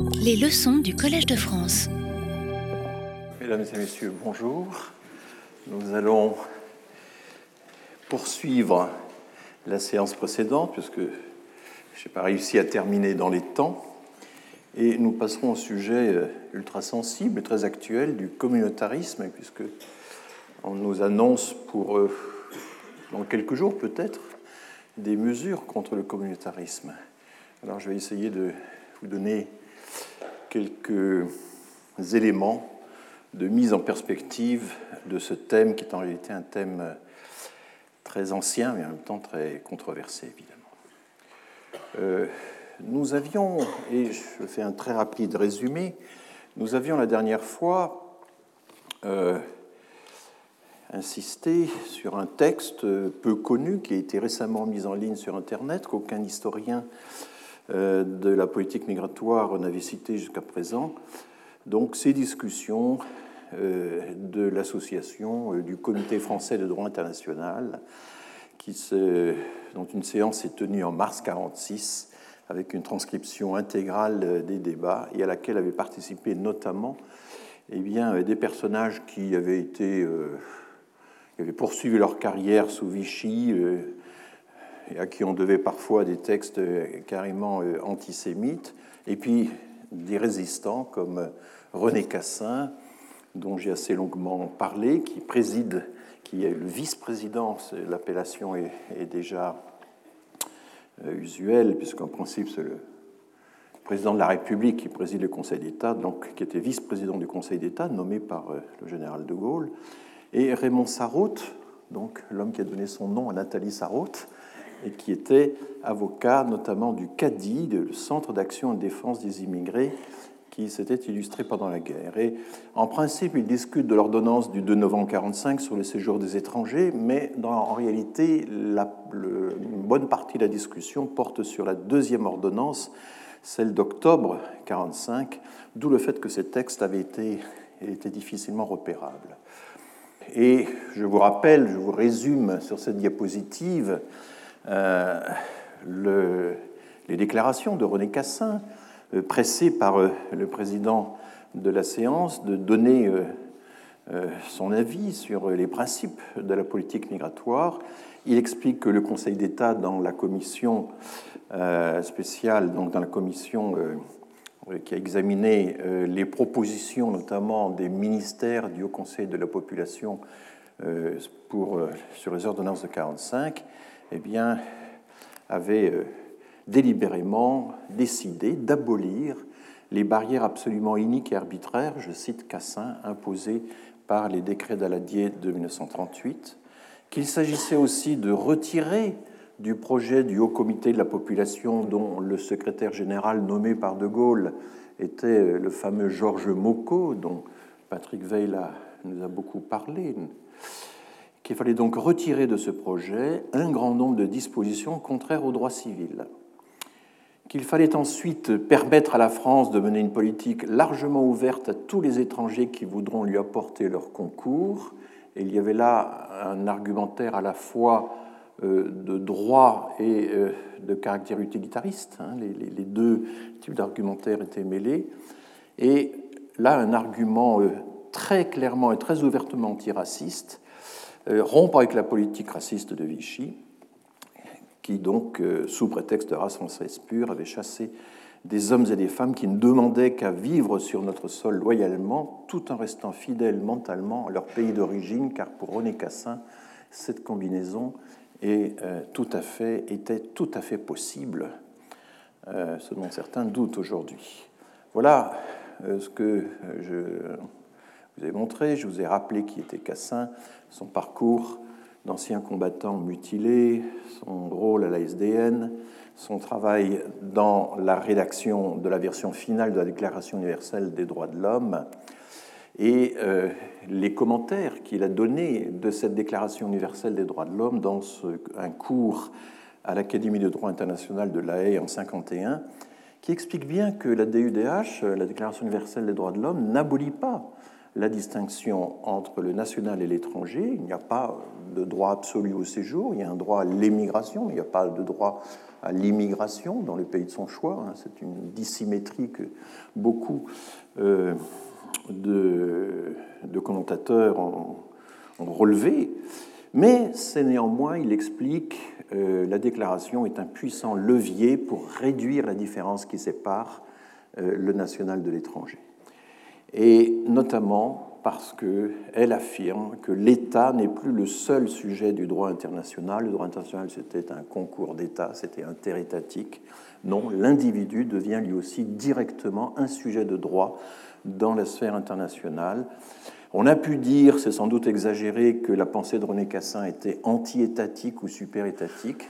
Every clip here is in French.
Les leçons du Collège de France. Mesdames et messieurs, bonjour. Nous allons poursuivre la séance précédente, puisque je n'ai pas réussi à terminer dans les temps. Et nous passerons au sujet euh, ultra sensible et très actuel du communautarisme, puisque on nous annonce pour euh, dans quelques jours peut-être des mesures contre le communautarisme. Alors je vais essayer de vous donner quelques éléments de mise en perspective de ce thème qui est en réalité un thème très ancien mais en même temps très controversé évidemment. Euh, nous avions, et je fais un très rapide résumé, nous avions la dernière fois euh, insisté sur un texte peu connu qui a été récemment mis en ligne sur Internet, qu'aucun historien de la politique migratoire n'avait cité jusqu'à présent. Donc ces discussions euh, de l'association euh, du Comité français de droit international, qui se, dont une séance est tenue en mars 1946 avec une transcription intégrale des débats et à laquelle avaient participé notamment eh bien, des personnages qui avaient été qui avaient poursuivi leur carrière sous Vichy à qui on devait parfois des textes carrément euh, antisémites, et puis des résistants comme René Cassin, dont j'ai assez longuement parlé, qui préside, qui est le vice-président, l'appellation est, déjà euh, usuelle, puisqu'en principe c'est le président de la République qui préside le Conseil d'État, donc qui était vice-président du Conseil d'État, nommé par euh, le général de Gaulle, et Raymond Sarraute, donc l'homme qui a donné son nom à Nathalie Sarraute, et qui était avocat notamment du CADI, le Centre d'action et de défense des immigrés, qui s'était illustré pendant la guerre. Et en principe, il discute de l'ordonnance du 2 novembre 1945 sur le séjour des étrangers, mais en réalité, une bonne partie de la discussion porte sur la deuxième ordonnance, celle d'octobre 1945, d'où le fait que ces textes avaient été, été difficilement repérables. Et je vous rappelle, je vous résume sur cette diapositive le, les déclarations de René Cassin, euh, pressé par euh, le président de la séance de donner son avis sur les principes de la politique migratoire. Il explique que le Conseil d'État, dans la commission spéciale, donc dans la commission qui a examiné les propositions, notamment des ministères du Haut Conseil de la population sur les ordonnances de 45, eh bien, avait euh, délibérément décidé d'abolir les barrières absolument iniques et arbitraires, je cite Cassin, imposées par les décrets d'Aladier de 1938, qu'il s'agissait aussi de retirer du projet du Haut Comité de la population, dont le secrétaire général nommé par De Gaulle était euh, le fameux Georges Mocot, dont Patrick Veil nous a beaucoup parlé, qu'il fallait donc retirer de ce projet un grand nombre de dispositions contraires au droit civil, qu'il fallait ensuite permettre à la France de mener une politique largement ouverte à tous les étrangers qui voudront lui apporter leur concours. Et il y avait là un argumentaire à la fois euh, de droit et euh, de caractère utilitariste. Hein. Les, deux types d'argumentaires étaient mêlés. Et là, un argument euh, très clairement et très ouvertement antiraciste rompre avec la politique raciste de Vichy, qui donc, euh, sous prétexte de race française pure, avait chassé des hommes et des femmes qui ne demandaient qu'à vivre sur notre sol loyalement, tout en restant fidèles mentalement à leur pays d'origine, car pour René Cassin, cette combinaison euh, était tout à fait possible, ce dont certains doutent aujourd'hui. Voilà ce que je vous ai montré, je vous ai rappelé qui était Cassin, son parcours d'ancien combattant mutilé, son rôle à la SDN, son travail dans la rédaction de la version finale de la Déclaration universelle des droits de l'homme et euh, les commentaires qu'il a donnés de cette Déclaration universelle des droits de l'homme dans un cours à l'Académie de droit international de La Haye en 1951, qui explique bien que la DUDH, la Déclaration universelle des droits de l'homme, n'abolit pas la distinction entre le national et l'étranger. Il n'y a pas de droit absolu au séjour, il y a un droit à l'émigration, mais il n'y a pas de droit à l'immigration dans le pays de son choix. Hein. C'est une dissymétrie que beaucoup euh, de, commentateurs ont, relevé. Mais c'est néanmoins, il explique, euh, la déclaration est un puissant levier pour réduire la différence qui sépare euh, le national de l'étranger et notamment parce qu'elle affirme que l'État n'est plus le seul sujet du droit international. Le droit international, c'était un concours d'État, c'était interétatique. Non, l'individu devient lui aussi directement un sujet de droit dans la sphère internationale. On a pu dire, c'est sans doute exagéré, que la pensée de René Cassin était anti-étatique ou super-étatique.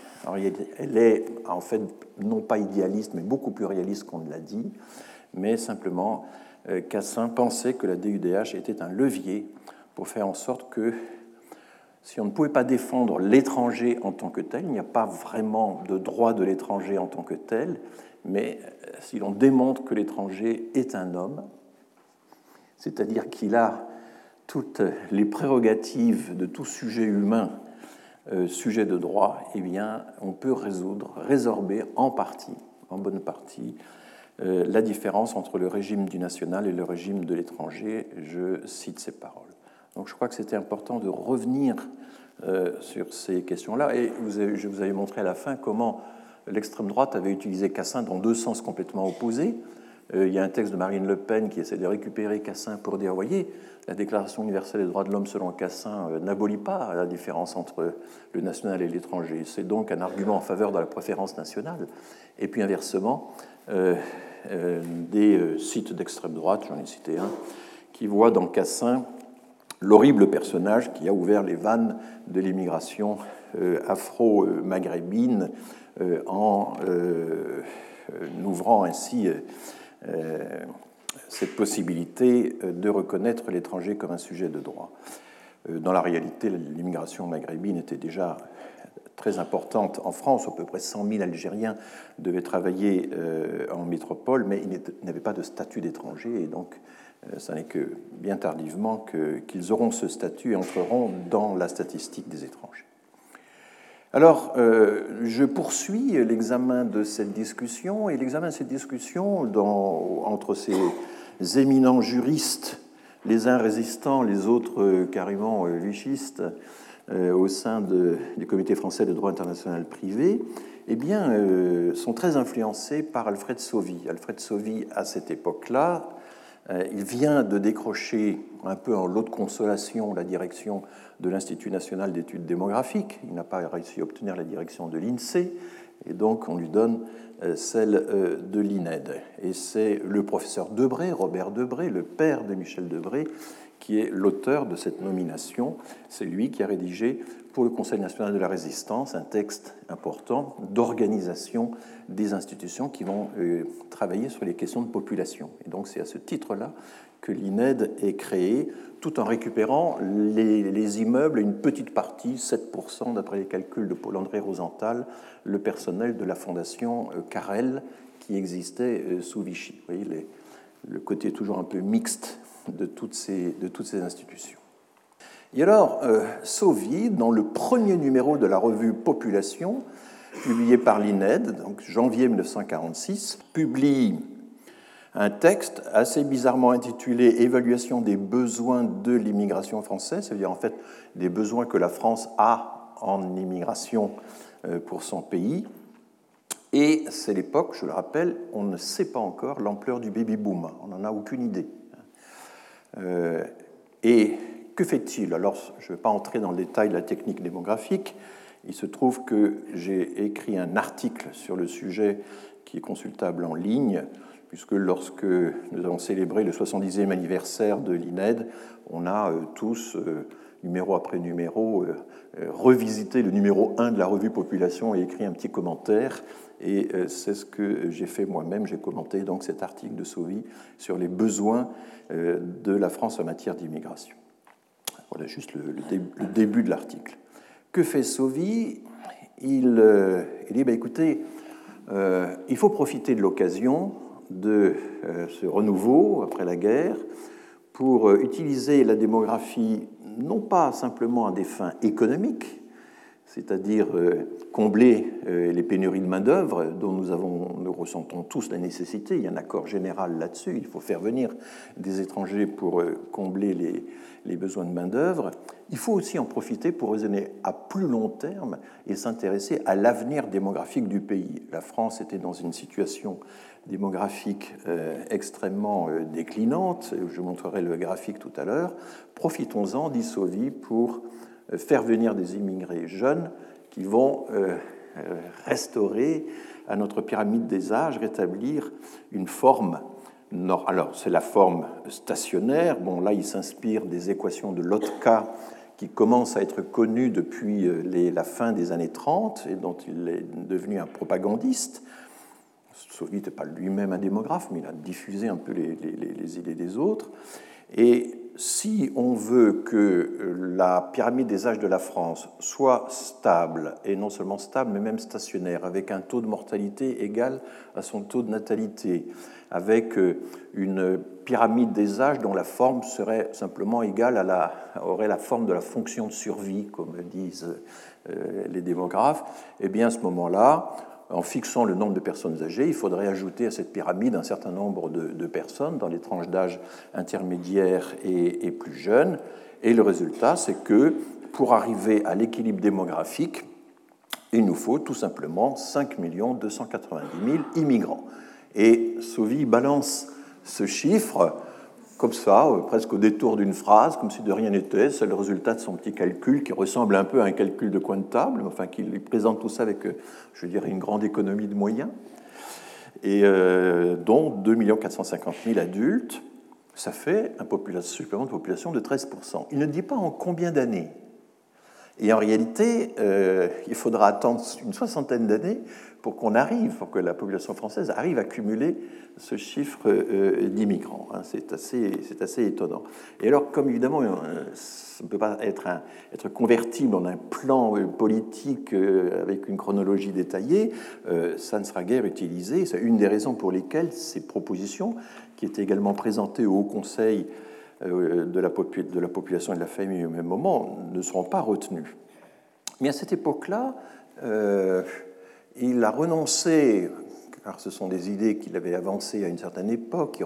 Elle est en fait non pas idéaliste, mais beaucoup plus réaliste qu'on ne l'a dit, mais simplement Cassin pensait que la DUDH était un levier pour faire en sorte que si on ne pouvait pas défendre l'étranger en tant que tel, il n'y a pas vraiment de droit de l'étranger en tant que tel, mais euh, si l'on démontre que l'étranger est un homme, c'est-à-dire qu'il a toutes les prérogatives de tout sujet humain, euh, sujet de droit, eh bien, on peut résoudre, résorber en partie, en bonne partie, euh, la différence entre le régime du national et le régime de l'étranger. Je cite ces paroles. Donc je crois que c'était important de revenir euh, sur ces questions-là. Et je vous avais montré à la fin comment l'extrême droite avait utilisé Cassin dans deux sens complètement opposés. Euh, il y a un texte de Marine Le Pen qui essaie de récupérer Cassin pour dire, voyez, la Déclaration universelle des droits de l'homme selon Cassin n'abolit pas la différence entre le national et l'étranger. C'est donc un argument en faveur de la préférence nationale. Et puis inversement, euh, euh, des euh, sites d'extrême droite, j'en ai cité un, qui voit dans Cassin l'horrible personnage qui a ouvert les vannes de l'immigration afro-maghrébine en ouvrant ainsi cette possibilité de reconnaître l'étranger comme un sujet de droit. Dans la réalité, l'immigration maghrébine était déjà très importante en France, à peu près 100 000 Algériens devaient travailler euh, en métropole, mais ils n'avaient pas de statut d'étranger, et donc euh, ça n'est que bien tardivement qu'ils auront ce statut et entreront dans la statistique des étrangers. Alors, euh, je poursuis l'examen de cette discussion, et l'examen de cette discussion entre ces éminents juristes, les uns résistants, les autres carrément vichistes, euh, au sein du Comité français de droit international privé, eh bien, euh, sont très influencés par Alfred Sauvy. Alfred Sauvy, à cette époque-là, euh, il vient de décrocher un peu en lot de consolation la direction de l'Institut national d'études démographiques. Il n'a pas réussi à obtenir la direction de l'INSEE, et donc on lui donne celle de l'INED. Et c'est le professeur Debré, Robert Debré, le père de Michel Debré, qui est l'auteur de cette nomination. C'est lui qui a rédigé pour le Conseil national de la résistance un texte important d'organisation des institutions qui vont euh, travailler sur les questions de population. Et donc c'est à ce titre-là que l'INED est créé, tout en récupérant les, immeubles une petite partie, 7% d'après les calculs de Paul-André Rosenthal, le personnel de la fondation euh, Carrel qui existait euh, sous Vichy. Vous voyez, le côté toujours un peu mixte de toutes ces, institutions. Et alors, euh, dans le premier numéro de la revue Population, publié par l'INED, donc janvier 1946, publie un texte assez bizarrement intitulé Évaluation des besoins de l'immigration française, c'est-à-dire en fait des besoins que la France a en immigration euh, pour son pays. Et c'est l'époque, je le rappelle, on ne sait pas encore l'ampleur du baby-boom, on n'en a aucune idée. Euh, et que fait-il? Alors, je ne vais pas entrer dans le détail de la technique démographique. Il se trouve que j'ai écrit un article sur le sujet qui est consultable en ligne, puisque lorsque nous avons célébré le 70e anniversaire de l'INED, on a euh, tous, euh, numéro après numéro, revisité le numéro 1 de la revue Population et écrit un petit commentaire. Et c'est ce que j'ai fait moi-même. J'ai commenté donc cet article de Sauvy sur les besoins euh, de la France en matière d'immigration. Voilà juste le, début de l'article. Que fait Sauvy il, euh, il, dit bah, écoutez, euh, il faut profiter de l'occasion de ce renouveau après la guerre pour utiliser la démographie non pas simplement à des fins économiques, c'est-à-dire euh, combler euh, les pénuries de main-d'œuvre dont nous, ressentons tous la nécessité. Il y a un accord général là-dessus. Il faut faire venir des étrangers pour euh, combler les, besoins de main-d'œuvre. Il faut aussi en profiter pour raisonner à plus long terme et s'intéresser à l'avenir démographique du pays. La France était dans une situation démographique extrêmement déclinante. Je montrerai le graphique tout à l'heure. Profitons-en, dit Sauvy, pour faire venir des immigrés jeunes qui vont euh, euh, restaurer à notre pyramide des âges, rétablir une forme. Alors, c'est la forme stationnaire. Bon, là, il s'inspire des équations de Lotka qui commencent à être connues depuis la fin des années 30 et dont il est devenu un propagandiste. Sauvy n'était pas lui-même un démographe, mais il a diffusé un peu les, les idées des autres. Et si on veut que la pyramide des âges de la France soit stable, et non seulement stable, mais même stationnaire, avec un taux de mortalité égal à son taux de natalité, avec euh, une pyramide des âges dont la forme serait simplement égale à la, aurait la forme de la fonction de survie, comme disent euh, les démographes, eh bien à ce moment-là, en fixant le nombre de personnes âgées, il faudrait ajouter à cette pyramide un certain nombre de, personnes dans les tranches d'âge intermédiaires et, plus jeunes. Et le résultat, c'est que pour arriver à l'équilibre démographique, il nous faut tout simplement 5 290 000 immigrants. Et Sauvy balance ce chiffre comme ça, euh, presque au détour d'une phrase, comme si de rien n'était. C'est le résultat de son petit calcul qui ressemble un peu à un calcul de coin de table, enfin qui lui présente tout ça avec, euh, je dirais, une grande économie de moyens, et euh, dont 2 450 000 adultes. Ça fait un supplément de population de 13%. Il ne dit pas en combien d'années. Et en réalité, il faudra attendre une soixantaine d'années pour qu'on arrive, pour que la population française arrive à cumuler ce chiffre euh, d'immigrants. Hein. C'est assez, assez, étonnant. Et alors, comme évidemment, euh, ça ne peut pas être, être convertible en un plan euh, politique avec une chronologie détaillée, ça ne sera guère utilisé. C'est une des raisons pour lesquelles ces propositions, qui étaient également présentées au Haut Conseil de la, de la population et de la famille au même moment, ne seront pas retenues. Mais à cette époque-là, il a renoncé, car ce sont des idées qu'il avait avancées à une certaine époque,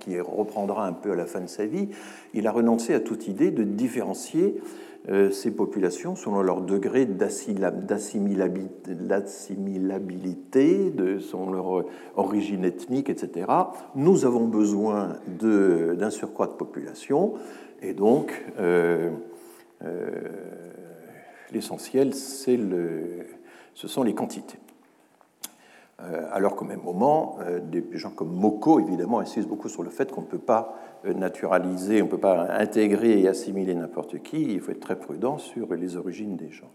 qui reprendra un peu à la fin de sa vie, il a renoncé à toute idée de différencier euh, ces populations selon leur degré d'assimilabilité, de son leur origine ethnique, etc. Nous avons besoin d'un surcroît de population, et donc euh, euh, l'essentiel, le ce sont les quantités. Euh, alors qu'au même moment, euh, des gens comme Moko, évidemment, insistent beaucoup sur le fait qu'on ne peut pas euh, naturaliser, on ne peut pas intégrer et assimiler n'importe qui, il faut être très prudent sur les origines des gens.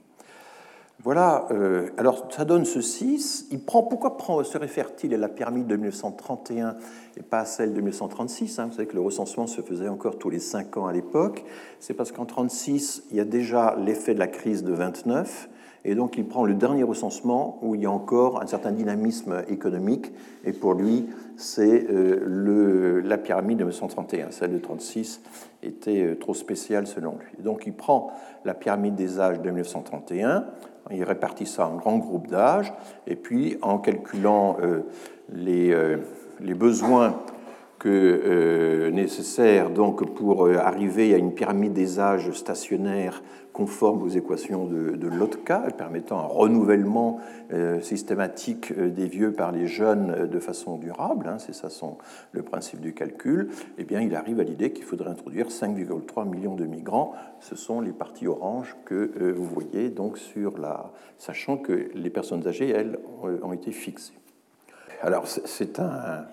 Voilà, alors ça donne ceci. Il prend, pourquoi prend, se réfère-t-il à la pyramide de 1931 et pas à celle de 1936 hein? Vous savez que le recensement se faisait encore tous les cinq ans à l'époque. C'est parce qu'en 1936, il y a déjà l'effet de la crise de 29 et donc il prend le dernier recensement où il y a encore un certain dynamisme économique. Et pour lui, c'est euh, la pyramide de 1931. Celle de 36 était euh, trop spéciale selon lui. Donc il prend la pyramide des âges de 1931, il répartit ça en grands groupes d'âge, et puis en calculant euh, les, les besoins que, euh, nécessaires donc, pour arriver à une pyramide des âges stationnaires conforme aux équations de, de Lotka, permettant un renouvellement euh, systématique euh, des vieux par les jeunes euh, de façon durable, hein, c'est ça son, le principe du calcul, eh bien, il arrive à l'idée qu'il faudrait introduire 5,3 millions de migrants. Ce sont les parties oranges que vous voyez, donc sur la, sachant que les personnes âgées, elles, ont été fixées. Alors, c'est un.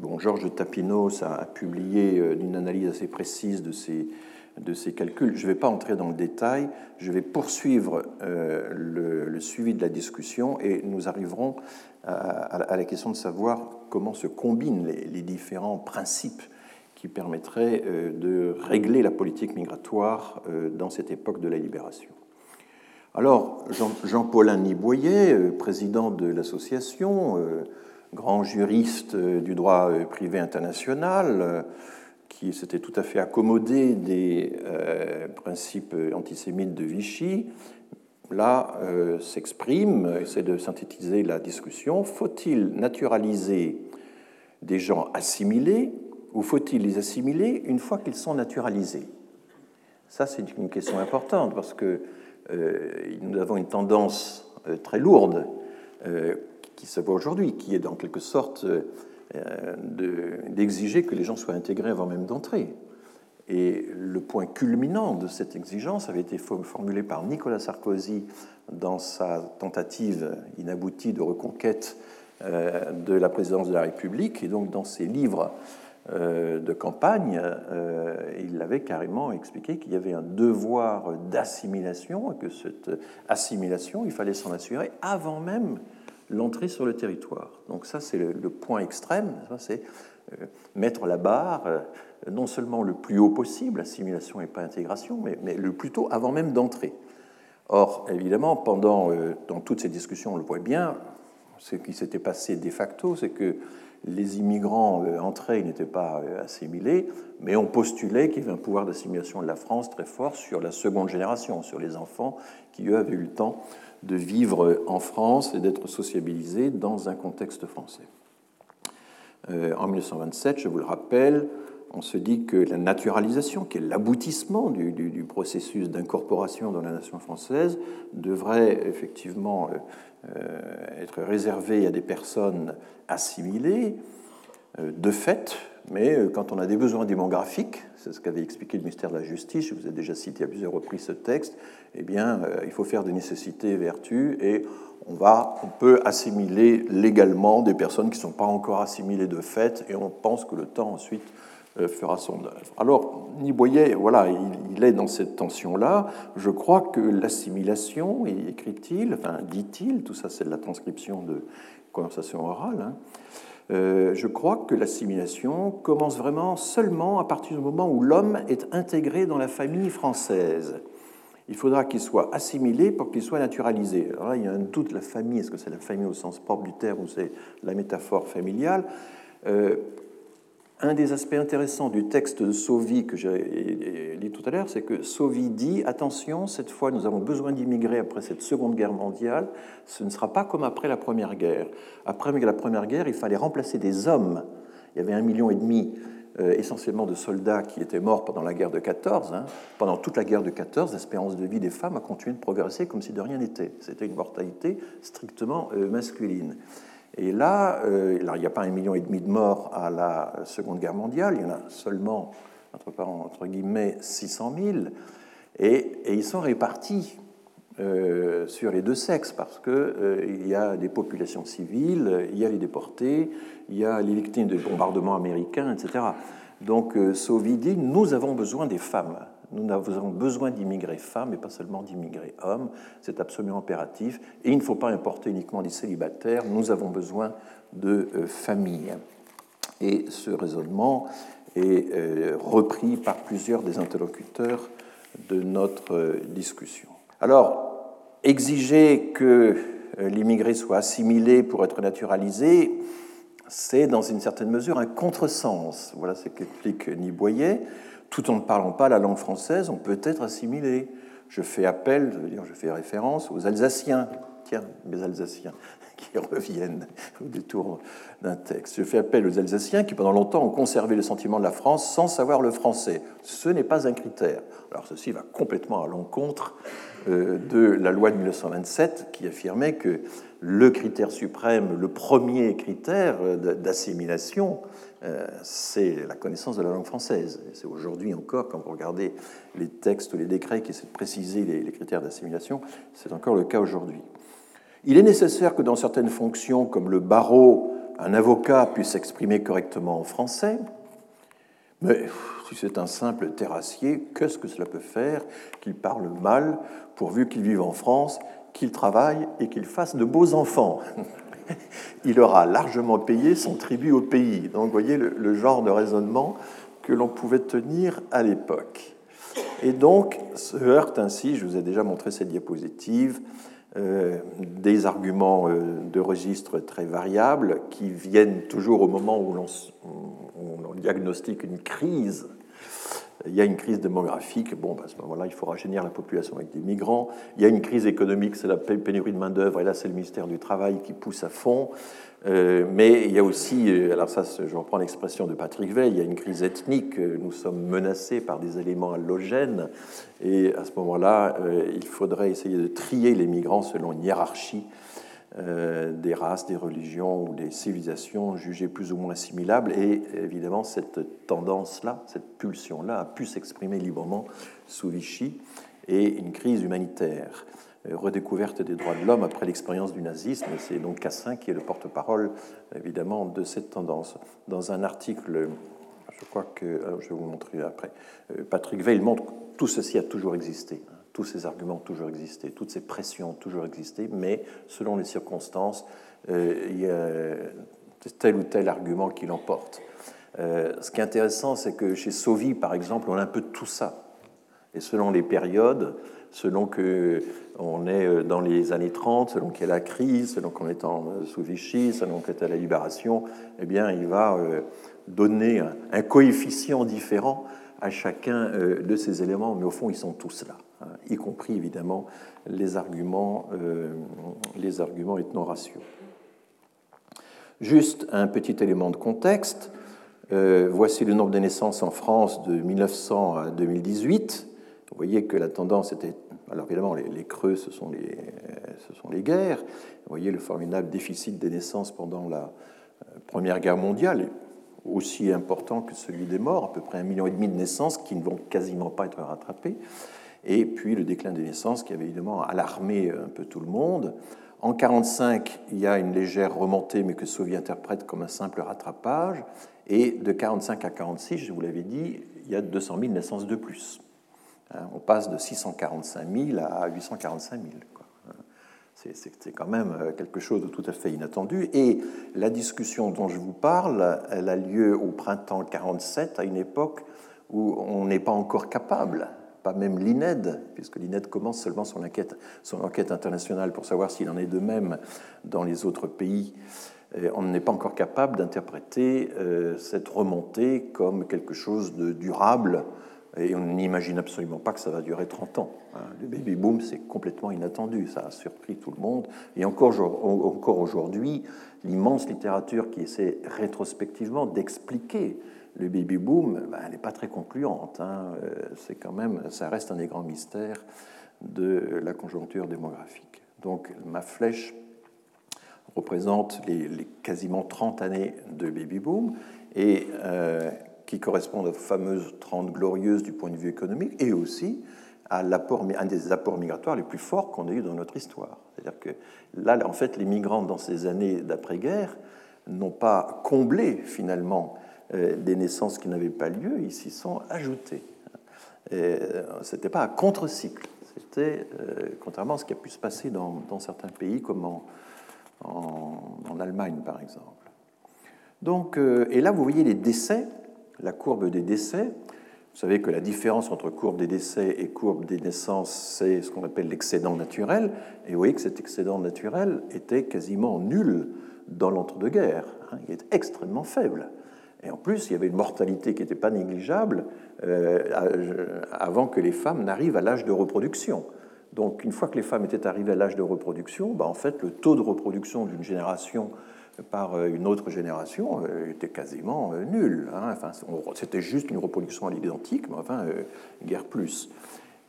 Bon, Georges Tapinos a publié une analyse assez précise de ces, calculs. Je ne vais pas entrer dans le détail, je vais poursuivre euh, le, suivi de la discussion et nous arriverons à, la question de savoir comment se combinent les, différents principes qui permettraient euh, de régler la politique migratoire euh, dans cette époque de la libération. Alors, Jean-Paulin Niboyer, président de l'association, grand juriste du droit privé international, qui s'était tout à fait accommodé des principes antisémites de Vichy, là s'exprime, essaie de synthétiser la discussion. Faut-il naturaliser des gens assimilés ou faut-il les assimiler une fois qu'ils sont naturalisés? Ça, c'est une question importante parce que euh, nous avons une tendance euh, très lourde euh, qui se voit aujourd'hui, qui est en quelque sorte d'exiger que les gens soient intégrés avant même d'entrer. Et le point culminant de cette exigence avait été formulé par Nicolas Sarkozy dans sa tentative inaboutie de reconquête de la présidence de la République. Et donc, dans ses livres euh, de campagne, euh, il avait carrément expliqué qu'il y avait un devoir d'assimilation et que cette assimilation, il fallait s'en assurer avant même l'entrée sur le territoire. Donc ça, c'est le, point extrême, c'est euh, mettre la barre non seulement le plus haut possible, assimilation et pas intégration, mais, le plus tôt avant même d'entrer. Or, évidemment, pendant dans toutes ces discussions, on le voit bien, ce qui s'était passé de facto, c'est que les immigrants euh, entrés n'étaient pas euh, assimilés, mais on postulait qu'il y avait un pouvoir d'assimilation de la France très fort sur la seconde génération, sur les enfants qui, eux, avaient eu le temps de vivre en France et d'être sociabilisés dans un contexte français. Euh, en 1927, je vous le rappelle, on se dit que la naturalisation, qui est l'aboutissement du, processus d'incorporation dans la nation française, devrait effectivement être réservée à des personnes assimilés euh, de fait, mais euh, quand on a des besoins démographiques, c'est ce qu'avait expliqué le ministère de la Justice, je vous ai déjà cité à plusieurs reprises ce texte, eh bien, euh, il faut faire des nécessités vertus et on, va, on peut assimiler légalement des personnes qui ne sont pas encore assimilées de fait et on pense que le temps ensuite fera son œuvre. Alors, Niboyer, voilà, il, est dans cette tension-là. Je crois que l'assimilation, écrit-il, enfin, dit-il, tout ça c'est de la transcription de conversation orale, hein. euh, je crois que l'assimilation commence vraiment seulement à partir du moment où l'homme est intégré dans la famille française. Il faudra qu'il soit assimilé pour qu'il soit naturalisé. Alors là, il y a un doute, la famille, est-ce que c'est la famille au sens propre du terme ou c'est la métaphore familiale euh, un des aspects intéressants du texte de Sauvy que j'ai lu tout à l'heure, c'est que Sauvy dit attention, cette fois nous avons besoin d'immigrer après cette Seconde Guerre mondiale, ce ne sera pas comme après la Première Guerre. Après la Première Guerre, il fallait remplacer des hommes. Il y avait un million et demi essentiellement de soldats qui étaient morts pendant la guerre de 14. Hein. Pendant toute la guerre de 14, l'espérance de vie des femmes a continué de progresser comme si de rien n'était. C'était une mortalité strictement euh, masculine. Et là, euh, il n'y a pas un million et demi de morts à la Seconde Guerre mondiale, il y en a seulement, entre guillemets, 600 000, et, ils sont répartis euh, sur les deux sexes, parce qu'il euh, y a des populations civiles, il y a les déportés, il y a les victimes de bombardements américains, etc. Donc Sauvy dit, nous avons besoin des femmes. Nous avons besoin d'immigrés femmes et pas seulement d'immigrés hommes. C'est absolument impératif. Et il ne faut pas importer uniquement des célibataires. Nous avons besoin de euh, familles. Et ce raisonnement est euh, repris par plusieurs des interlocuteurs de notre euh, discussion. Alors, exiger que l'immigré soit assimilé pour être naturalisé, c'est dans une certaine mesure un contresens. Voilà ce qu'explique Niboyer tout en ne parlant pas la langue française, on peut être assimilé. Je fais appel, je, veux dire, je fais référence aux Alsaciens, tiens, mes Alsaciens, qui reviennent au détour d'un texte. Je fais appel aux Alsaciens qui, pendant longtemps, ont conservé le sentiment de la France sans savoir le français. Ce n'est pas un critère. Alors, ceci va complètement à l'encontre euh, de la loi de 1927 qui affirmait que le critère suprême, le premier critère euh, d'assimilation, euh, c'est la connaissance de la langue française. C'est aujourd'hui encore, quand vous regardez les textes, les décrets qui essaient de préciser les, critères d'assimilation, c'est encore le cas aujourd'hui. Il est nécessaire que dans certaines fonctions, comme le barreau, un avocat puisse s'exprimer correctement en français, mais si c'est un simple terrassier, qu'est-ce que cela peut faire qu'il parle mal pourvu qu'il vive en France, qu'il travaille et qu'il fasse de beaux enfants? Il aura largement payé son tribut au pays. Donc, vous voyez le, genre de raisonnement que l'on pouvait tenir à l'époque. Et donc, se heurte ainsi, je vous ai déjà montré cette diapositive, des arguments euh, de registre très variables qui viennent toujours au moment où l'on diagnostique une crise il y a une crise démographique. Bon, ben, à ce moment-là, il faut rajeunir la population avec des migrants. Il y a une crise économique, c'est la pénurie de main-d'œuvre, et là, c'est le ministère du Travail qui pousse à fond. Euh, mais il y a aussi, euh, alors ça, je reprends l'expression de Patrick Veil, il y a une crise ethnique. Nous sommes menacés par des éléments allogènes. Et à ce moment-là, euh, il faudrait essayer de trier les migrants selon une hiérarchie euh, des races, des religions ou des civilisations jugées plus ou moins assimilables. Et évidemment, cette tendance-là, cette pulsion-là, a pu s'exprimer librement sous Vichy et une crise humanitaire, euh, redécouverte des droits de l'homme après l'expérience du nazisme. C'est donc Cassin qui est le porte-parole, évidemment, de cette tendance. Dans un article, je crois que, euh, je vais vous montrer après, Patrick Veil montre que tout ceci a toujours existé tous ces arguments ont toujours existé, toutes ces pressions ont toujours existé, mais selon les circonstances, euh, il y a tel ou tel argument qui l'emporte. Euh, ce qui est intéressant, c'est que chez Sauvy, par exemple, on a un peu tout ça. Et selon les périodes, selon que on est dans les années 30, selon qu'il y a la crise, selon qu'on est en, sous Vichy, selon qu'on est à la libération, eh bien, il va euh, donner un, coefficient différent à chacun de ces éléments, mais au fond, ils sont tous là. Y compris évidemment les arguments, euh, les arguments ethno-raciaux. Juste un petit élément de contexte. Euh, voici le nombre de naissances en France de 1900 à 2018. Vous voyez que la tendance était. Alors évidemment, les, creux, ce sont les, ce sont les guerres. Vous voyez le formidable déficit des naissances pendant la euh, Première Guerre mondiale, aussi important que celui des morts, à peu près un million et demi de naissances qui ne vont quasiment pas être rattrapées et puis le déclin des naissances qui avait évidemment alarmé un peu tout le monde. En 1945, il y a une légère remontée, mais que Sauvy interprète comme un simple rattrapage. Et de 1945 à 1946, je vous l'avais dit, il y a 200 000 naissances de plus. Hein, on passe de 645 000 à 845 000. C'est quand même euh, quelque chose de tout à fait inattendu. Et la discussion dont je vous parle, elle a lieu au printemps 47, à une époque où on n'est pas encore capable pas même l'INED, puisque l'INED commence seulement son enquête, son enquête internationale pour savoir s'il en est de même dans les autres pays. On n'est pas encore capable d'interpréter euh, cette remontée comme quelque chose de durable et on n'imagine absolument pas que ça va durer 30 ans. Hein. Le baby boom, c'est complètement inattendu, ça a surpris tout le monde. Et encore, encore aujourd'hui, l'immense littérature qui essaie rétrospectivement d'expliquer le baby boom, ben, elle n'est pas très concluante. Hein. Euh, c'est quand même, ça reste un des grands mystères de la conjoncture démographique. Donc ma flèche représente les, quasiment 30 années de baby boom et euh, qui correspondent aux fameuses 30 glorieuses du point de vue économique et aussi à un des apports migratoires les plus forts qu'on ait eu dans notre histoire. C'est-à-dire que là, en fait, les migrants dans ces années d'après-guerre n'ont pas comblé finalement des naissances qui n'avaient pas lieu, ils s'y sont ajoutés. Euh, ce n'était pas un contre-cycle, c'était euh, contrairement à ce qui a pu se passer dans, certains pays comme en, en, Allemagne par exemple. Donc, et là, vous voyez les décès, la courbe des décès. Vous savez que la différence entre courbe des décès et courbe des naissances, c'est ce qu'on appelle l'excédent naturel. Et vous voyez que cet excédent naturel était quasiment nul dans l'entre-deux-guerres. Hein. il est extrêmement faible. Et en plus, il y avait une mortalité qui n'était pas négligeable euh, avant que les femmes n'arrivent à l'âge de reproduction. Donc, une fois que les femmes étaient arrivées à l'âge de reproduction, bah, en fait, le taux de reproduction d'une génération par euh, une autre génération euh, était quasiment nul. Hein. Enfin, c'était juste une reproduction à l'identique, mais enfin, guère plus.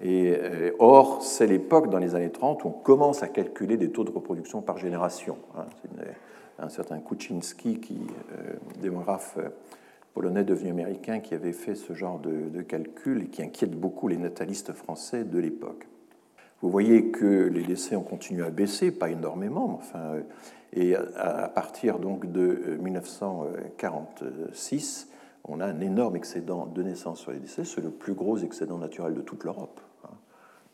Et, or, c'est l'époque, dans les années 30, où on commence à calculer des taux de reproduction par génération. Hein. C'est un certain Kuczynski, qui, euh, démographe euh, polonais devenu américain, qui avait fait ce genre de, calcul et qui inquiète beaucoup les natalistes français de l'époque. Vous voyez que les décès ont continué à baisser, pas énormément, enfin, euh, et à, partir donc de 1946, on a un énorme excédent de naissances sur les décès, c'est le plus gros excédent naturel de toute l'Europe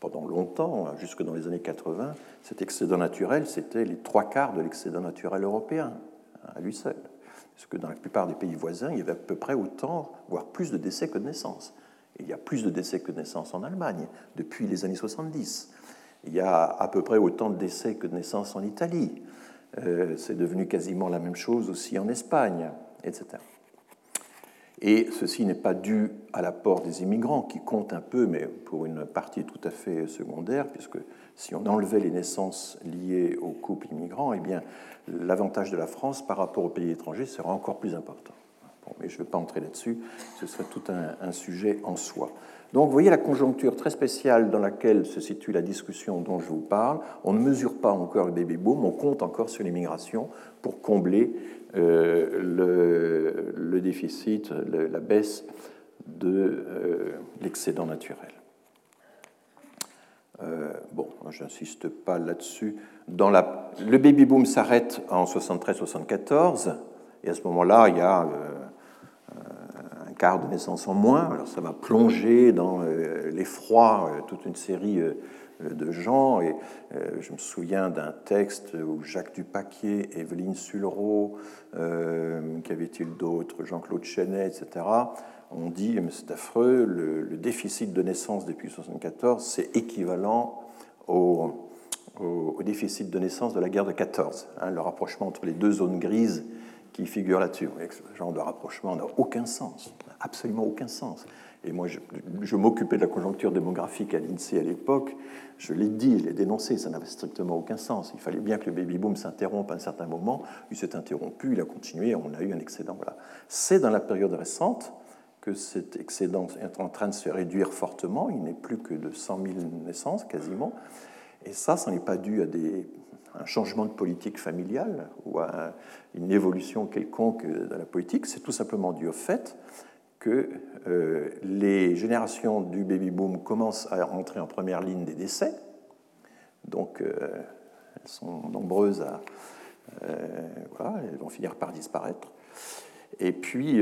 pendant longtemps, jusque dans les années 80, cet excédent naturel, c'était les trois quarts de l'excédent naturel européen, à lui seul. Parce que dans la plupart des pays voisins, il y avait à peu près autant, voire plus de décès que de naissances. il y a plus de décès que de naissances en Allemagne depuis les années 70. Il y a à peu près autant de décès que de naissances en Italie. Euh, c'est devenu quasiment la même chose aussi en Espagne, etc. Et ceci n'est pas dû à l'apport des immigrants, qui compte un peu, mais pour une partie tout à fait secondaire, puisque si on enlevait les naissances liées aux couples immigrants, eh bien, l'avantage de la France par rapport aux pays étrangers sera encore plus important. mais je ne vais pas entrer là-dessus, ce serait tout un, un, sujet en soi. Donc, vous voyez la conjoncture très spéciale dans laquelle se situe la discussion dont je vous parle. On ne mesure pas encore le baby boom, on compte encore sur l'immigration pour combler le, le, déficit, la baisse de euh, l'excédent naturel. Euh, bon, je n'insiste pas là-dessus. La... Le baby boom s'arrête en 73-74, et à ce moment-là, il y a un quart de naissance en moins. Alors ça va plonger dans l'effroi toute une série euh, de gens. Et euh, je me souviens d'un texte où Jacques Dupaquier, Evelyne Sullereau, euh, qu'avait-il d'autre, Jean-Claude Chenet, etc., ont dit, c'est affreux, le, déficit de naissance depuis 1974, c'est équivalent au, au, déficit de naissance de la guerre de 14, hein, le rapprochement entre les deux zones grises qui figurent là-dessus. Ce genre de rapprochement n'a aucun sens, absolument aucun sens. Et moi, je, m'occupais de la conjoncture démographique à l'INSEE à l'époque. Je l'ai dit, je l'ai dénoncé, ça n'avait strictement aucun sens. Il fallait bien que le baby-boom s'interrompe à un certain moment. Il s'est interrompu, il a continué, on a eu un excédent. Voilà. C'est dans la période récente que cet excédent est en train de se réduire fortement. Il n'est plus que de 100 000 naissances quasiment. Et ça, ça n'est pas dû à un changement de politique familiale ou à une évolution quelconque de la politique. C'est tout simplement dû au fait que euh, les générations du baby-boom commencent à entrer en première ligne des décès. Donc, euh, elles sont nombreuses à. Euh, voilà, elles vont finir par disparaître. Et puis,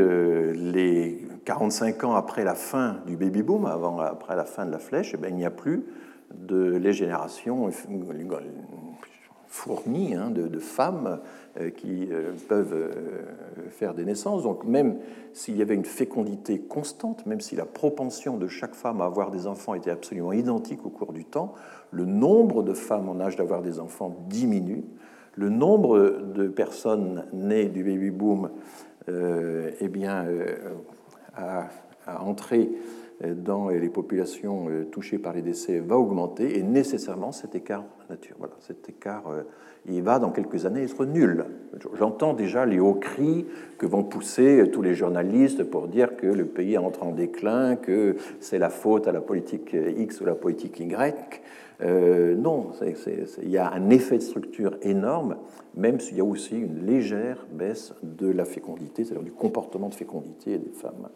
les 45 ans après la fin du baby-boom, avant, après la fin de la flèche, eh bien, il n'y a plus de les générations fournies hein, de, femmes euh, qui euh, peuvent euh, faire des naissances. Donc même s'il y avait une fécondité constante, même si la propension de chaque femme à avoir des enfants était absolument identique au cours du temps, le nombre de femmes en âge d'avoir des enfants diminue. Le nombre de personnes nées du baby boom eh bien, a entré dans les populations touchées par les décès va augmenter et nécessairement cet écart nature, voilà, cet écart il va dans quelques années être nul. J'entends déjà les hauts cris que vont pousser tous les journalistes pour dire que le pays entre en déclin, que c'est la faute à la politique X ou la politique Y. Euh, non, il y a un effet de structure énorme, même s'il y a aussi une légère baisse de la fécondité, c'est-à-dire du comportement de fécondité des femmes.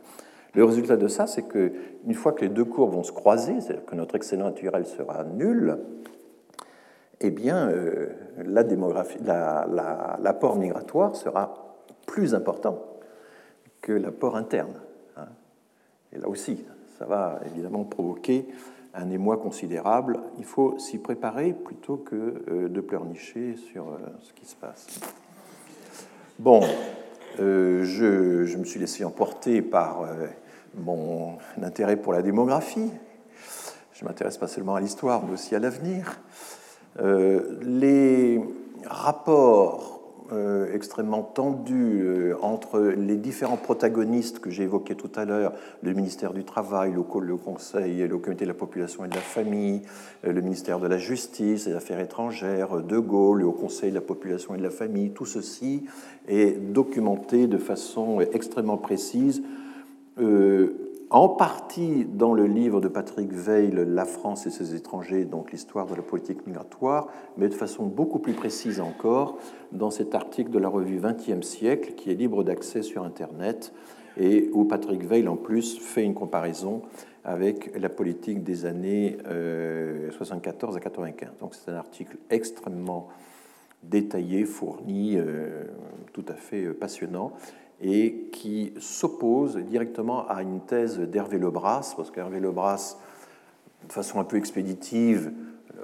Le résultat de ça, c'est qu'une fois que les deux courbes vont se croiser, c'est-à-dire que notre excellent naturel sera nul, eh bien, euh, l'apport migratoire sera plus important que l'apport interne. Hein. Et là aussi, ça va évidemment provoquer un émoi considérable. Il faut s'y préparer plutôt que euh, de pleurnicher sur euh, ce qui se passe. Bon, je, je, me suis laissé emporter par mon intérêt pour la démographie. Je m'intéresse pas seulement à l'histoire, mais aussi à l'avenir. Euh, les rapports euh, extrêmement tendus euh, entre les différents protagonistes que j'ai évoqués tout à l'heure, le ministère du Travail, le, Conseil, le Comité de la Population et de la Famille, le ministère de la Justice, des Affaires étrangères, De Gaulle, le Conseil de la Population et de la Famille, tout ceci est documenté de façon extrêmement précise en partie dans le livre de Patrick Veil, La France et ses étrangers, donc l'histoire de la politique migratoire, mais de façon beaucoup plus précise encore dans cet article de la revue 20e siècle qui est libre d'accès sur Internet et où Patrick Veil en plus fait une comparaison avec la politique des années 74 euh, à 95. Donc c'est un article extrêmement détaillé, fourni, euh, tout à fait euh, passionnant et qui s'oppose directement à une thèse d'Hervé Lebras, parce qu'Hervé Lebras, de façon un peu expéditive,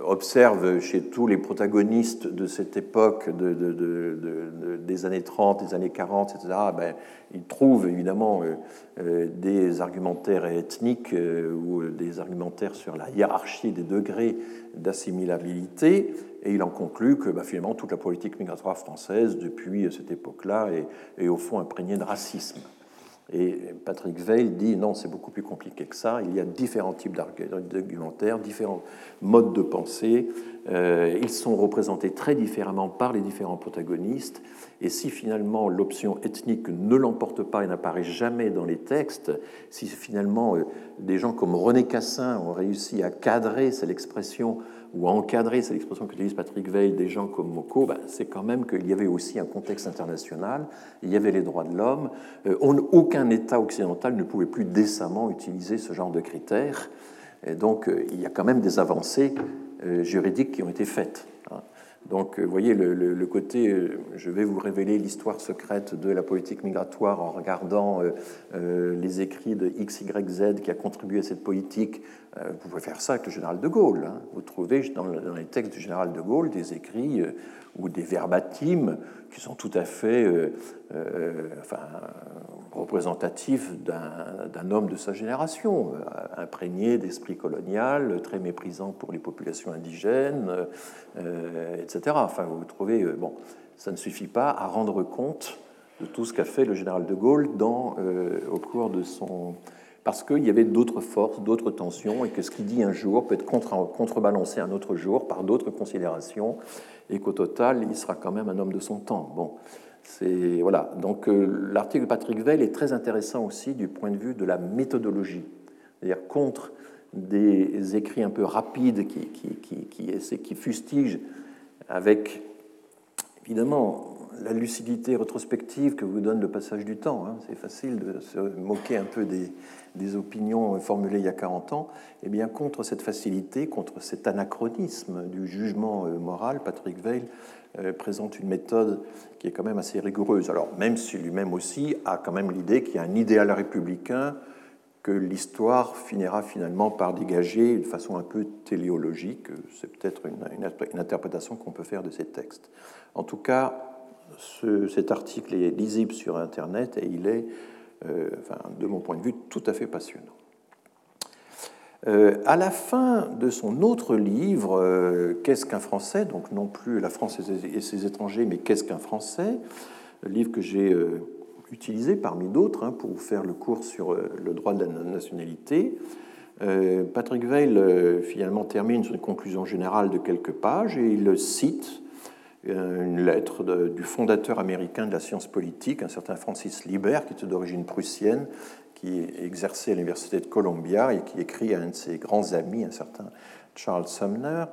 observe chez tous les protagonistes de cette époque de, des années 30, des années 40, etc., ben, il trouve évidemment euh, euh, des argumentaires ethniques euh, ou des argumentaires sur la hiérarchie des degrés d'assimilabilité, et il en conclut que ben, finalement toute la politique migratoire française depuis cette époque-là est, est, au fond imprégnée de racisme. Et Patrick Veil dit non, c'est beaucoup plus compliqué que ça. Il y a différents types d'argumentaires, différents modes de pensée. Euh, ils sont représentés très différemment par les différents protagonistes. Et si finalement l'option ethnique ne l'emporte pas et n'apparaît jamais dans les textes, si finalement euh, des gens comme René Cassin ont réussi à cadrer, c'est l'expression, ou à encadrer, c'est l'expression qu'utilise Patrick Veil, des gens comme Moko, ben, c'est quand même qu'il y avait aussi un contexte international, il y avait les droits de l'homme. Euh, aucun État occidental ne pouvait plus décemment utiliser ce genre de critères. Donc euh, il y a quand même des avancées juridiques qui ont été faites. Hein. Donc, vous voyez le, côté, euh, je vais vous révéler l'histoire secrète de la politique migratoire en regardant euh, euh, les écrits de X, Y, Z qui a contribué à cette politique. vous pouvez faire ça avec le général de Gaulle. Hein. Vous trouvez dans, les textes du général de Gaulle des écrits ou des verbatims qui sont tout à fait enfin, représentatif d'un homme de sa génération, euh, imprégné d'esprit colonial, très méprisant pour les populations indigènes, euh, etc. Enfin, vous trouvez, euh, bon, ça ne suffit pas à rendre compte de tout ce qu'a fait le général de Gaulle au cours de son... Parce qu'il y avait d'autres forces, d'autres tensions, et que ce qu'il dit un jour peut être contre, contrebalancé un autre jour par d'autres considérations, et qu'au total, il sera quand même un homme de son temps. Bon, voilà. Donc euh, l'article de Patrick Veil est très intéressant aussi du point de vue de la méthodologie, c'est-à-dire contre des écrits un peu rapides qui, qui, qui, qui, fustigent avec évidemment la lucidité rétrospective que vous donne le passage du temps. Hein. C'est facile de se moquer un peu des, des, opinions formulées il y a 40 ans. Eh bien, contre cette facilité, contre cet anachronisme du jugement euh, moral, Patrick Veil présente une méthode qui est quand même assez rigoureuse. Alors, même si lui-même aussi a quand même l'idée qu'il y a un idéal républicain que l'histoire finira finalement par dégager de façon un peu téléologique. C'est peut-être une, interprétation qu'on peut faire de ces textes. En tout cas, cet article est lisible sur Internet et il est, euh, de mon point de vue, tout à fait passionnant. Euh, à la fin de son autre livre, euh, Qu'est-ce qu'un Français? Donc non plus La France et ses étrangers, mais Qu'est-ce qu'un Français? Livre que j'ai euh, utilisé parmi d'autres hein, pour faire le cours sur le droit de la nationalité. Patrick Veil finalement termine sur une conclusion générale de quelques pages et il cite une lettre du fondateur américain de la science politique, un certain Francis Libert, qui est d'origine prussienne, qui exerçait à l'université de Columbia et qui écrit à un de ses grands amis, un certain Charles Sumner.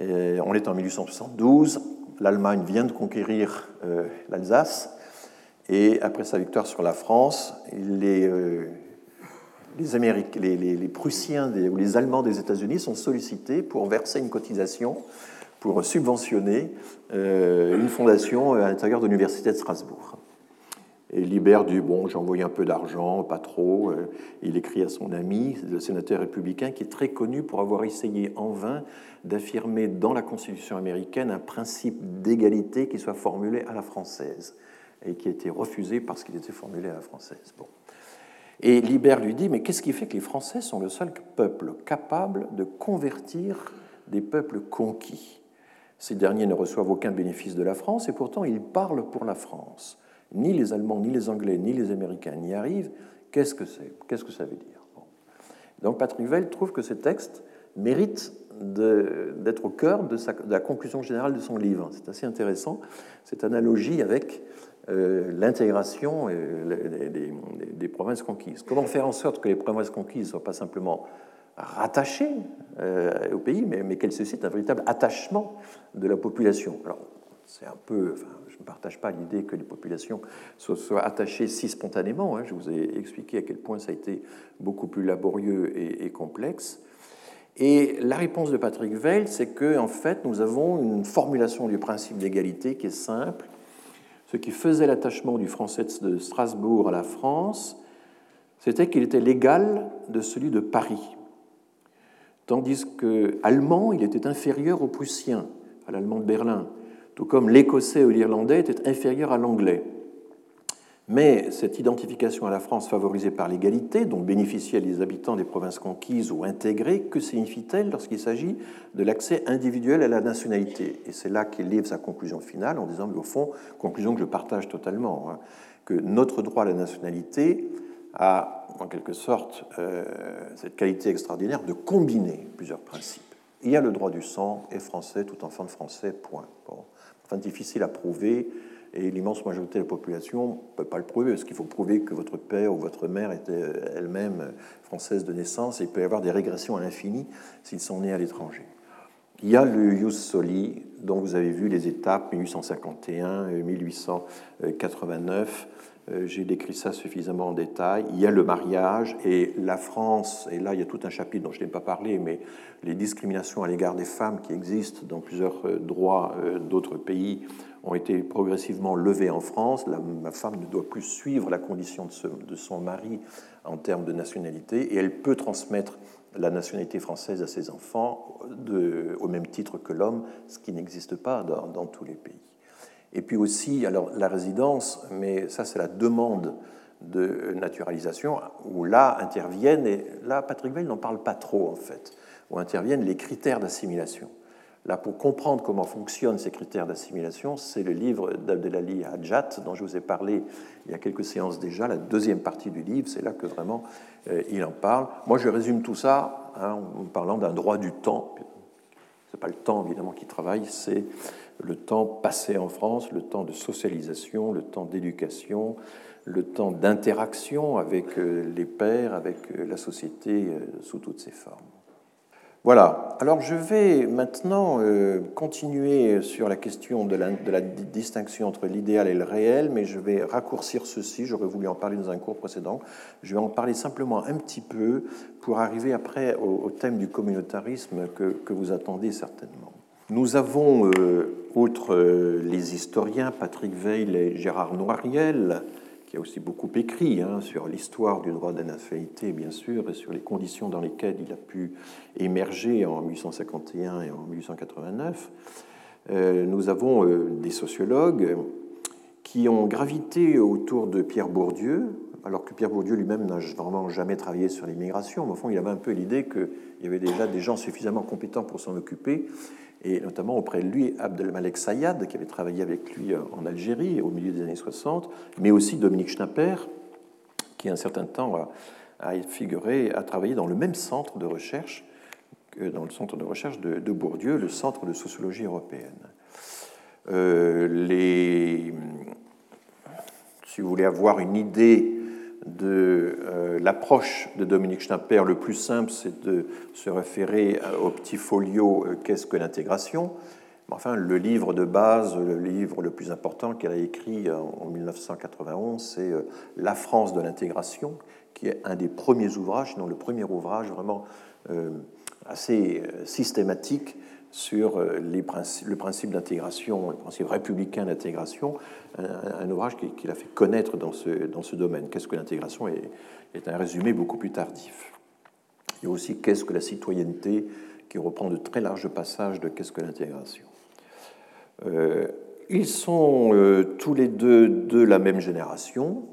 on est en 1872, l'Allemagne vient de conquérir euh, l'Alsace, et après sa victoire sur la France, les, euh, les, les, Prussiens ou les Allemands des États-Unis sont sollicités pour verser une cotisation pour subventionner euh, une fondation à l'intérieur de l'université de Strasbourg. Et Libère dit Bon, j'ai envoyé un peu d'argent, pas trop. Euh, il écrit à son ami, le sénateur républicain, qui est très connu pour avoir essayé en vain d'affirmer dans la Constitution américaine un principe d'égalité qui soit formulé à la française et qui a été refusé parce qu'il était formulé à la française. Bon. Et Libère lui dit Mais qu'est-ce qui fait que les Français sont le seul peuple capable de convertir des peuples conquis? Ces derniers ne reçoivent aucun bénéfice de la France et pourtant ils parlent pour la France ni les Allemands, ni les Anglais, ni les Américains n'y arrivent, qu'est-ce que c'est Qu'est-ce que ça veut dire? Donc Patrick Veil trouve que ce texte mérite d'être au cœur de, la conclusion générale de son livre. C'est assez intéressant, cette analogie avec euh, l'intégration des, provinces conquises. Comment faire en sorte que les provinces conquises ne soient pas simplement rattachées euh, au pays, mais, mais qu'elles suscitent un véritable attachement de la population? Alors, c'est un peu, je ne partage pas l'idée que les populations soient, attachées si spontanément. Hein. Je vous ai expliqué à quel point ça a été beaucoup plus laborieux et, complexe. Et la réponse de Patrick Veil, c'est que en fait, nous avons une formulation du principe d'égalité qui est simple. Ce qui faisait l'attachement du français de Strasbourg à la France, c'était qu'il était l'égal de celui de Paris. Tandis que allemand, il était inférieur au prussien, à l'allemand de Berlin tout comme l'écossais ou l'irlandais était inférieur à l'anglais. Mais cette identification à la France favorisée par l'égalité, dont bénéficiaient les habitants des provinces conquises ou intégrées, que signifie-t-elle lorsqu'il s'agit de l'accès individuel à la nationalité? Et c'est là qu'il livre sa conclusion finale en disant, mais au fond, conclusion que je partage totalement, hein, que notre droit à la nationalité a en quelque sorte cette qualité extraordinaire de combiner plusieurs principes. Il y a le droit du sang, est français, tout enfant de français, point. Enfin, difficile à prouver, et l'immense majorité de la population ne peut pas le prouver, parce qu'il faut prouver que votre père ou votre mère était elle-même française de naissance, et il peut y avoir des régressions à l'infini s'ils sont nés à l'étranger. Il y a le Jus Soli, dont vous avez vu les étapes 1851, 1889. Euh, j'ai décrit ça suffisamment en détail. Il y a le mariage et la France, et là il y a tout un chapitre dont je n'ai pas parlé, mais les discriminations à l'égard des femmes qui existent dans plusieurs euh, droits euh, d'autres pays ont été progressivement levées en France. La, femme ne doit plus suivre la condition de, son mari en termes de nationalité et elle peut transmettre la nationalité française à ses enfants au même titre que l'homme, ce qui n'existe pas dans tous les pays. Et puis aussi, alors la résidence, mais ça c'est la demande de naturalisation, où là interviennent, et là Patrick Veil n'en parle pas trop en fait, où interviennent les critères d'assimilation. Là, pour comprendre comment fonctionnent ces critères d'assimilation, c'est le livre d'Abdelali Hadjat, dont je vous ai parlé il y a quelques séances déjà, la deuxième partie du livre, c'est là que vraiment euh, il en parle. Moi, je résume tout ça hein, en parlant d'un droit du temps. Ce n'est pas le temps, évidemment, qui travaille, c'est le temps passé en France, le temps de socialisation, le temps d'éducation, le temps d'interaction avec euh, les pères, avec euh, la société euh, sous toutes ses formes. Voilà, alors je vais maintenant continuer sur la question de la, distinction entre l'idéal et le réel, mais je vais raccourcir ceci, j'aurais voulu en parler dans un cours précédent, je vais en parler simplement un petit peu pour arriver après au, thème du communautarisme que vous attendez certainement. Nous avons, outre les historiens Patrick Veil et Gérard Noiriel, qui a aussi beaucoup écrit hein, sur l'histoire du droit de bien sûr, et sur les conditions dans lesquelles il a pu émerger en 1851 et en 1889. Euh, nous avons euh, des sociologues qui ont gravité autour de Pierre Bourdieu, alors que Pierre Bourdieu lui-même n'a vraiment jamais travaillé sur l'immigration. Mais au fond, il avait un peu l'idée qu'il y avait déjà des gens suffisamment compétents pour s'en occuper et notamment auprès de lui Abdelmalek Sayad, qui avait travaillé avec lui euh, en Algérie au milieu des années 60, mais aussi Dominique Schnapper, qui un certain temps a, figuré, a travaillé dans le même centre de recherche que dans le centre de recherche de, Bourdieu, le Centre de sociologie européenne. Euh, si vous voulez avoir une idée de euh, l'approche de Dominique Schnapper, le plus simple, c'est de se référer au petit folio euh, Qu'est-ce que l'intégration? Enfin, le livre de base, le livre le plus important qu'elle a écrit en 1991, c'est euh, La France de l'intégration, qui est un des premiers ouvrages, sinon le premier ouvrage vraiment assez systématique sur euh, le principe d'intégration, le principe républicain d'intégration, un, ouvrage qu'il a fait connaître dans ce, dans ce domaine. Qu'est-ce que l'intégration est, est, un résumé beaucoup plus tardif. Il y a aussi Qu'est-ce que la citoyenneté, qui reprend de très larges passages de Qu'est-ce que l'intégration. Euh, ils sont euh, tous les deux de la même génération,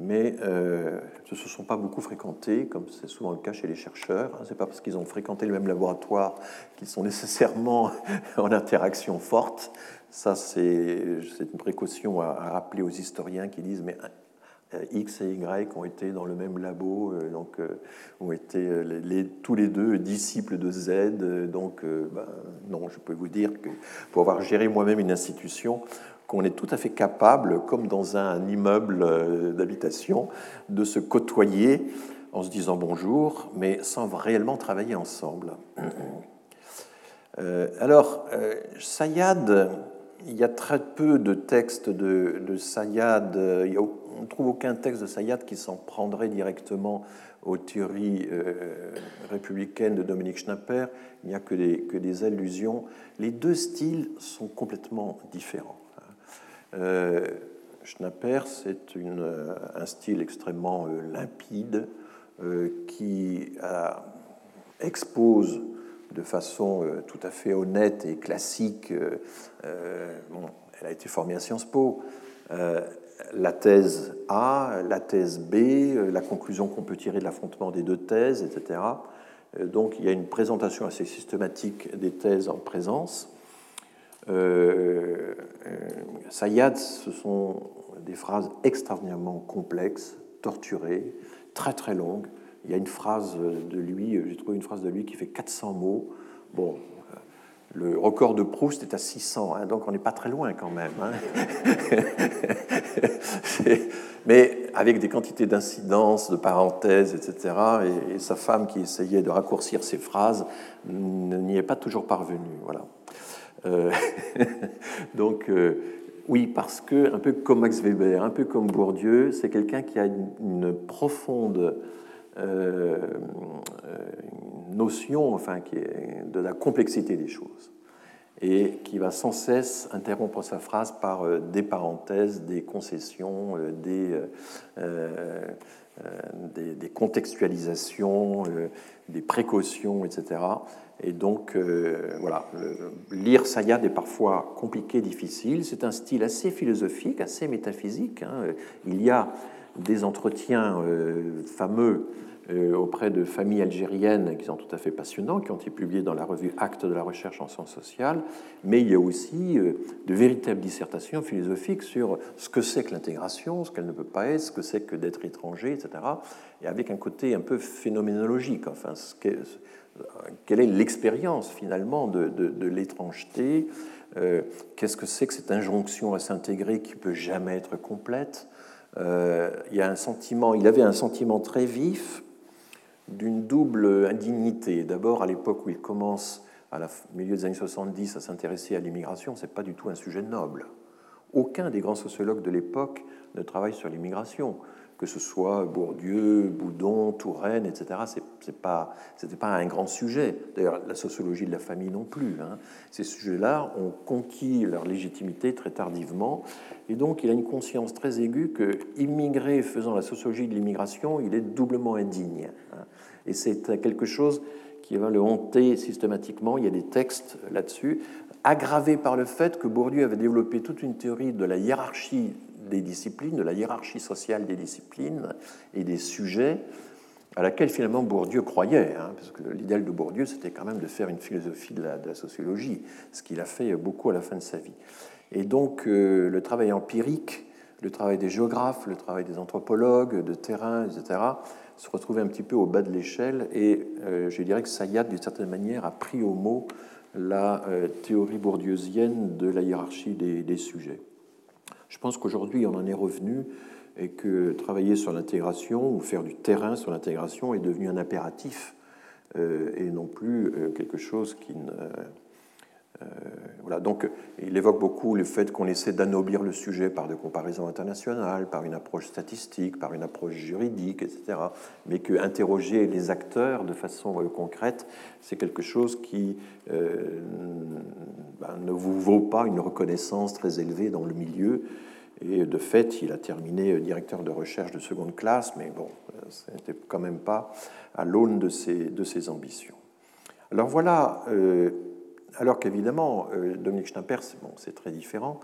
mais euh, ne se sont pas beaucoup fréquentés, comme c'est souvent le cas chez les chercheurs. Ce n'est pas parce qu'ils ont fréquenté le même laboratoire qu'ils sont nécessairement en interaction forte. Ça, c'est une précaution à, rappeler aux historiens qui disent, mais euh, X et Y ont été dans le même labo, euh, donc euh, ont été tous les deux disciples de Z. Donc, ben, non, je peux vous dire que pour avoir géré moi-même une institution, qu'on est tout à fait capable, comme dans un immeuble euh, d'habitation, de se côtoyer en se disant bonjour, mais sans réellement travailler ensemble. Euh, alors, euh, Sayad, il y a très peu de textes de, Sayad, on ne trouve aucun texte de Sayad qui s'en prendrait directement aux théories républicaines de Dominique Schnapper, il n'y a que des allusions. Les deux styles sont complètement différents. Euh, Schnapper, c'est euh, un style extrêmement euh, limpide qui expose de façon tout à fait honnête et classique. elle a été formée à Sciences Po. la thèse A, la thèse B, la conclusion qu'on peut tirer de l'affrontement des deux thèses, etc. Donc il y a une présentation assez systématique des thèses en présence. Sayad, ce sont des phrases extraordinairement complexes, torturées, très très longues. Il y a une phrase de lui, j'ai trouvé une phrase de lui qui fait 400 mots. Bon, le record de Proust est à 600, hein, donc on n'est pas très loin quand même. Hein. Mais avec des quantités d'incidences, de parenthèses, etc. Et, sa femme qui essayait de raccourcir ses phrases n'y est pas toujours parvenue. Voilà. Euh, donc, euh, oui, parce que, un peu comme Max Weber, un peu comme Bourdieu, c'est quelqu'un qui a une, profonde euh, notion enfin, de la complexité des choses et qui va sans cesse interrompre sa phrase par euh, des parenthèses, des concessions, euh, euh, des, contextualisations, des précautions, etc. Et donc, voilà, lire Sayad est parfois compliqué, difficile. C'est un style assez philosophique, assez métaphysique. Hein. Il y a des entretiens fameux euh, auprès de familles algériennes qui sont tout à fait passionnants, qui ont été publiés dans la revue Actes de la recherche en sciences sociales, mais il y a aussi euh, de véritables dissertations philosophiques sur ce que c'est que l'intégration, ce qu'elle ne peut pas être, ce que c'est que d'être étranger, etc. Et avec un côté un peu phénoménologique, enfin, ce quelle est l'expérience finalement de, l'étrangeté euh, Qu'est-ce que c'est que cette injonction à s'intégrer qui peut jamais être complète il, y a un sentiment, il avait un sentiment très vif d'une double indignité. D'abord, à l'époque où il commence, à la milieu des années 70, à s'intéresser à l'immigration, ce n'est pas du tout un sujet noble. Aucun des grands sociologues de l'époque ne travaille sur l'immigration, que ce soit Bourdieu, Boudon, Touraine, etc. Ce pas, pas un grand sujet. D'ailleurs, la sociologie de la famille non plus. Hein. Ces sujets-là ont conquis leur légitimité très tardivement. Et donc, il a une conscience très aiguë que, immigré faisant la sociologie de l'immigration, il est doublement indigne. Hein. Et c'est quelque chose qui va le hanter systématiquement. Il y a des textes là-dessus, aggravés par le fait que Bourdieu avait développé toute une théorie de la hiérarchie des disciplines, de la hiérarchie sociale des disciplines et des sujets, à laquelle finalement Bourdieu croyait, hein, parce que l'idéal de Bourdieu, c'était quand même de faire une philosophie de la, sociologie, ce qu'il a fait beaucoup à la fin de sa vie. Et donc euh, le travail empirique, le travail des géographes, le travail des anthropologues, de terrain, etc., se retrouver un petit peu au bas de l'échelle. Et euh, je dirais que Sayad, d'une certaine manière, a pris au mot la euh, théorie bourdieusienne de la hiérarchie des, sujets. Je pense qu'aujourd'hui, on en est revenu et que travailler sur l'intégration ou faire du terrain sur l'intégration est devenu un impératif euh, et non plus quelque chose qui ne euh, voilà, donc il évoque beaucoup le fait qu'on essaie d'anoblir le sujet par des comparaisons internationales, par une approche statistique, par une approche juridique, etc. Mais que interroger les acteurs de façon euh, concrète, c'est quelque chose qui euh, ben, ne vous vaut pas une reconnaissance très élevée dans le milieu. Et de fait, il a terminé directeur de recherche de seconde classe, mais bon, ce n'était quand même pas à l'aune de ses ambitions. Alors voilà alors qu'évidemment, euh, Dominique Schnapper, c'est très différent.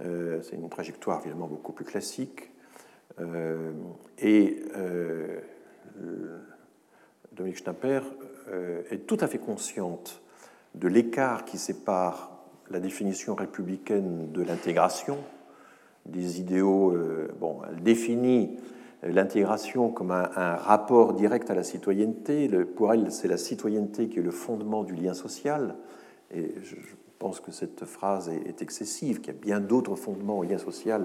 Euh, c'est une trajectoire évidemment beaucoup plus classique. Euh, et Dominique Schnapper est tout à fait consciente de l'écart qui sépare la définition républicaine de l'intégration, des idéaux. bon, elle définit l'intégration comme un, rapport direct à la citoyenneté. pour elle, c'est la citoyenneté qui est le fondement du lien social. Et je pense que cette phrase est excessive, qu'il y a bien d'autres fondements au lien social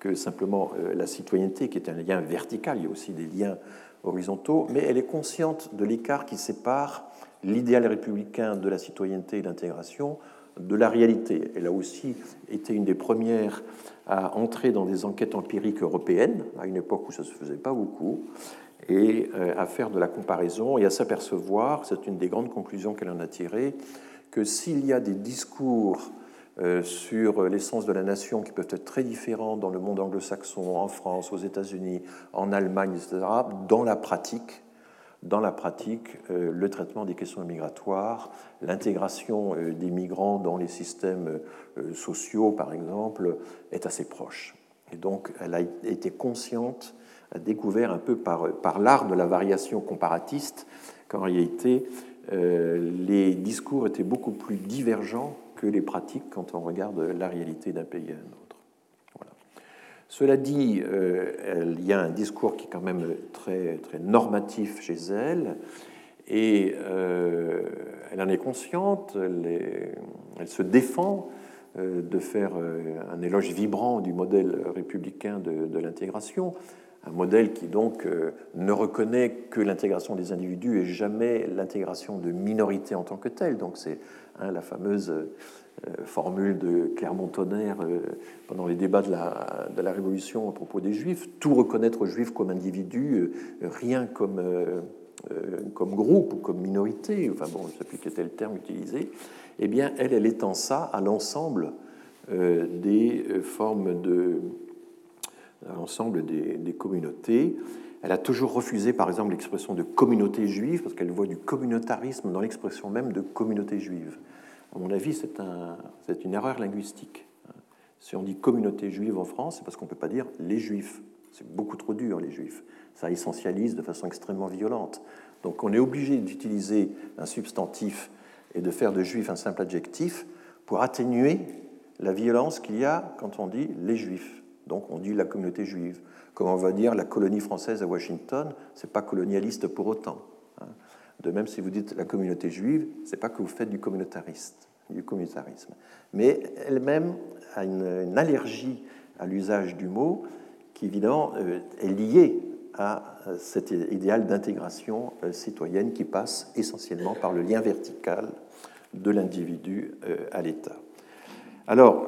que simplement euh, la citoyenneté, qui est un lien vertical. Il y a aussi des liens horizontaux, mais elle est consciente de l'écart qui sépare l'idéal républicain de la citoyenneté et de l'intégration de la réalité. Elle a aussi été une des premières à entrer dans des enquêtes empiriques européennes, à une époque où ça ne se faisait pas beaucoup, et euh, à faire de la comparaison et à s'apercevoir, c'est une des grandes conclusions qu'elle en a tirées, que s'il y a des discours euh, sur l'essence de la nation qui peuvent être très différents dans le monde anglo-saxon, en France, aux États-Unis, en Allemagne, etc., dans la pratique, dans la pratique, euh, le traitement des questions migratoires, l'intégration euh, des migrants dans les systèmes sociaux, par exemple, est assez proche. Et donc, elle a été consciente, a découvert un peu par, par l'art de la variation comparatiste qu'en réalité, les discours étaient beaucoup plus divergents que les pratiques quand on regarde la réalité d'un pays à un autre. Cela dit, il y a un discours qui est quand même très, très normatif chez elle, et elle en est consciente, elle, se défend de faire un éloge vibrant du modèle républicain de l'intégration, un modèle qui donc euh, ne reconnaît que l'intégration des individus et jamais l'intégration de minorités en tant que telles. Donc c'est hein, la fameuse euh, formule de Clermont-Tonnerre euh, pendant les débats de la, Révolution à propos des Juifs, tout reconnaître aux Juifs comme individus, rien comme, comme groupe ou comme minorité, enfin bon, je ne sais plus quel était le terme utilisé, eh bien elle, elle étend ça à l'ensemble des formes de à l'ensemble des, communautés. Elle a toujours refusé, par exemple, l'expression de communauté juive, parce qu'elle voit du communautarisme dans l'expression même de communauté juive. À mon avis, c'est un, une erreur linguistique. Si on dit communauté juive en France, c'est parce qu'on ne peut pas dire les juifs. C'est beaucoup trop dur, les juifs. Ça essentialise de façon extrêmement violente. Donc on est obligé d'utiliser un substantif et de faire de juif un simple adjectif pour atténuer la violence qu'il y a quand on dit les juifs. Donc on dit la communauté juive. Comme on va dire la colonie française à Washington, c'est pas colonialiste pour autant. Hein. De même, si vous dites la communauté juive, c'est pas que vous faites du du communautarisme. Mais elle-même a une, allergie à l'usage du mot qui, évidemment, euh, est liée à euh, cet idéal d'intégration euh, citoyenne qui passe essentiellement par le lien vertical de l'individu à l'État. Alors,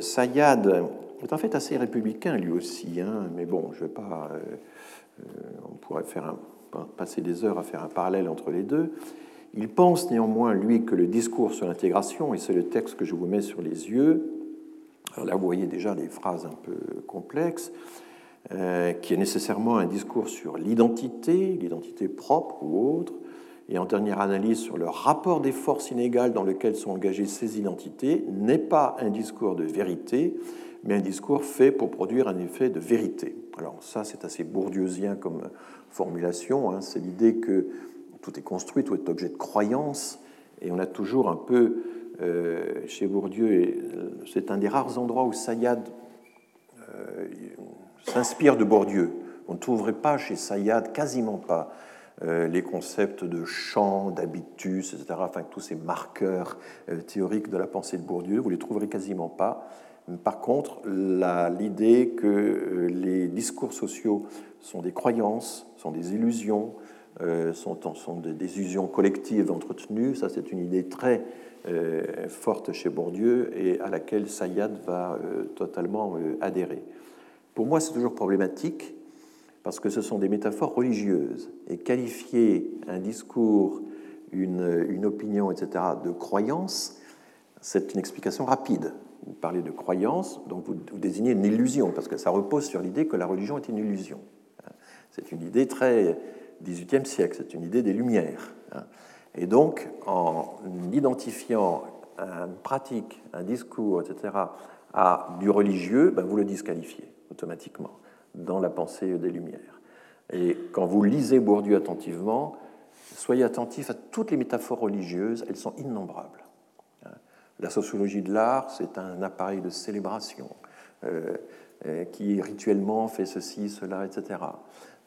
Sayad est en fait assez républicain lui aussi, hein, mais bon, je vais pas. Euh, euh, on pourrait faire passer des heures à faire un parallèle entre les deux. Il pense néanmoins, lui, que le discours sur l'intégration, et c'est le texte que je vous mets sur les yeux, alors là vous voyez déjà des phrases un peu complexes, euh, qui est nécessairement un discours sur l'identité, l'identité propre ou autre, et en dernière analyse sur le rapport des forces inégales dans lequel sont engagées ces identités, n'est pas un discours de vérité, mais un discours fait pour produire un effet de vérité. Alors ça, c'est assez bourdieusien comme formulation. Hein. C'est l'idée que tout est construit, tout est objet de croyance, et on a toujours un peu euh, chez Bourdieu, c'est un des rares endroits où Sayad euh, s'inspire de Bourdieu. On ne trouverait pas chez Sayad, quasiment pas, euh, les concepts de champ, d'habitus, etc., enfin tous ces marqueurs théoriques de la pensée de Bourdieu, vous les trouverez quasiment pas. Par contre, l'idée que euh, les discours sociaux sont des croyances, sont des illusions, euh, sont, sont des illusions collectives entretenues, ça c'est une idée très euh, forte chez Bourdieu et à laquelle Sayad va totalement adhérer. Pour moi, c'est toujours problématique parce que ce sont des métaphores religieuses et qualifier un discours, une, une opinion, etc., de croyance, c'est une explication rapide vous parlez de croyance, donc vous, désignez une illusion, parce que ça repose sur l'idée que la religion est une illusion. C'est une idée très 18e siècle, c'est une idée des Lumières. Et donc, en identifiant une pratique, un discours, etc., à du religieux, ben vous le disqualifiez automatiquement dans la pensée des Lumières. Et quand vous lisez Bourdieu attentivement, soyez attentif à toutes les métaphores religieuses, elles sont innombrables. La sociologie de l'art, c'est un appareil de célébration euh, euh, qui rituellement fait ceci, cela, etc.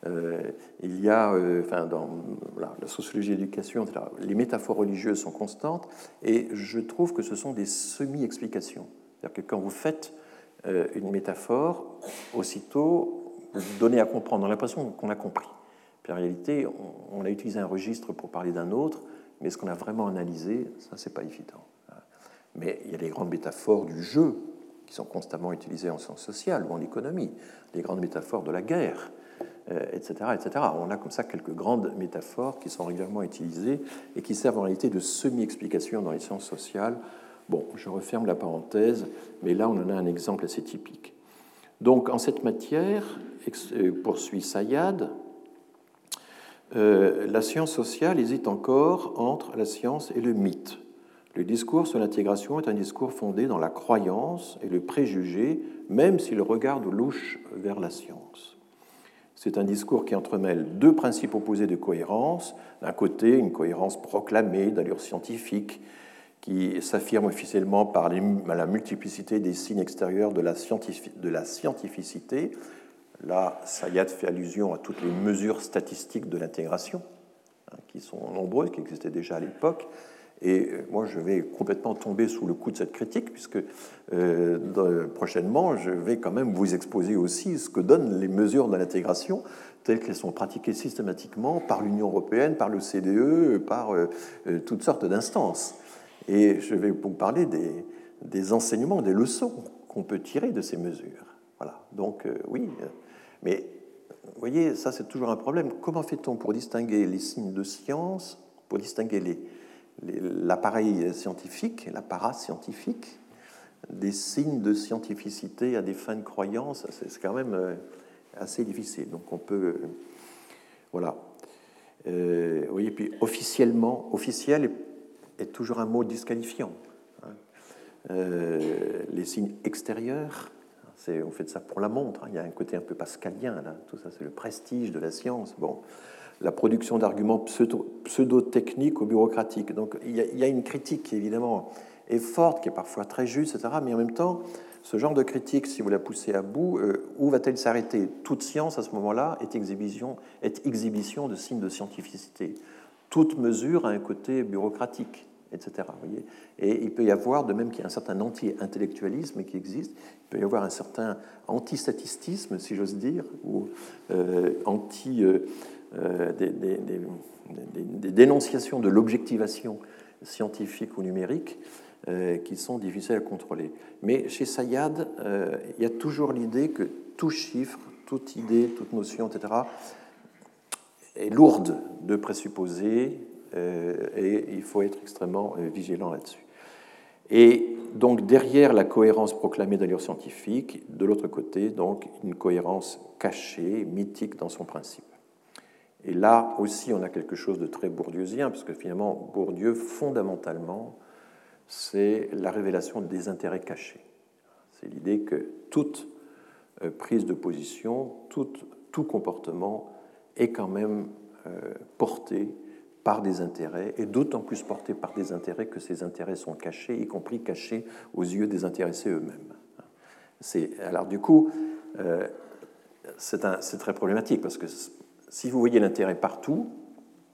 Euh, il y a, enfin, dans la sociologie de l'éducation, les métaphores religieuses sont constantes et je trouve que ce sont des semi-explications. C'est-à-dire que quand vous faites une métaphore, aussitôt, vous donnez à comprendre, on a l'impression qu'on a compris. Puis en réalité, on, on a utilisé un registre pour parler d'un autre, mais ce qu'on a vraiment analysé, ça, c'est pas évident mais il y a les grandes métaphores du jeu qui sont constamment utilisées en sciences sociales ou en économie, les grandes métaphores de la guerre, etc., euh, etc. On a comme ça quelques grandes métaphores qui sont régulièrement utilisées et qui servent en réalité de semi-explication dans les sciences sociales. Bon, je referme la parenthèse, mais là on en a un exemple assez typique. Donc en cette matière, euh, poursuit Sayad, euh, la science sociale hésite encore entre la science et le mythe. Le discours sur l'intégration est un discours fondé dans la croyance et le préjugé, même s'il regarde louche vers la science. C'est un discours qui entremêle deux principes opposés de cohérence. D'un côté, une cohérence proclamée d'allure scientifique qui s'affirme officiellement par la multiplicité des signes extérieurs de la, scientificité. Là, Sayat fait allusion à toutes les mesures statistiques de l'intégration, hein, qui sont nombreuses, qui existaient déjà à l'époque. Et euh, moi, je vais complètement tomber sous le coup de cette critique, puisque euh, prochainement, je vais quand même vous exposer aussi ce que donnent les mesures de l'intégration, telles qu'elles sont pratiquées systématiquement par l'Union européenne, par le CDE, par euh, toutes sortes d'instances. Et je vais vous parler des enseignements, des leçons qu'on peut tirer de ces mesures. Voilà. Donc, oui, mais vous voyez, ça c'est toujours un problème. Comment fait-on pour distinguer les signes de science, pour distinguer les, l'appareil scientifique, l'apparat scientifique, des signes de scientificité à des fins de croyance, c'est quand même euh, assez difficile. Donc on peut. Euh, voilà. Euh, oui, puis officiellement, officiel est, toujours un mot disqualifiant. Hein. les signes extérieurs, on fait ça pour la montre. Hein. Il y a un côté un peu pascalien là. Tout ça, c'est le prestige de la science. Bon, la production d'arguments pseudo-techniques ou bureaucratiques. Donc il y, a, une critique qui évidemment est forte, qui est parfois très juste, etc. Mais en même temps, ce genre de critique, si vous la poussez à bout, euh, où va-t-elle s'arrêter? Toute science, à ce moment-là, est exhibition, est exhibition de signes de scientificité. Toute mesure a un côté bureaucratique, etc. Voyez? Et il peut y avoir, de même qu'il y a un certain anti-intellectualisme qui existe, il peut y avoir un certain anti-statistisme, si j'ose dire, ou euh, anti... Euh, euh, des, dénonciations de l'objectivation scientifique ou numérique euh, qui sont difficiles à contrôler. Mais chez Sayad, euh, il y a toujours l'idée que tout chiffre, toute idée, toute notion, etc., est lourde de présupposés et il faut être extrêmement vigilant là-dessus. Et donc derrière la cohérence proclamée d'allure scientifique, de l'autre côté, donc une cohérence cachée, mythique dans son principe. Et là aussi, on a quelque chose de très bourdieusien, parce que finalement, Bourdieu, fondamentalement, c'est la révélation des intérêts cachés. C'est l'idée que toute euh, prise de position, tout, tout comportement est quand même euh, porté par des intérêts, et d'autant plus porté par des intérêts que ces intérêts sont cachés, y compris cachés aux yeux des intéressés eux-mêmes. Alors du coup, euh, c'est très problématique, parce que si vous voyez l'intérêt partout,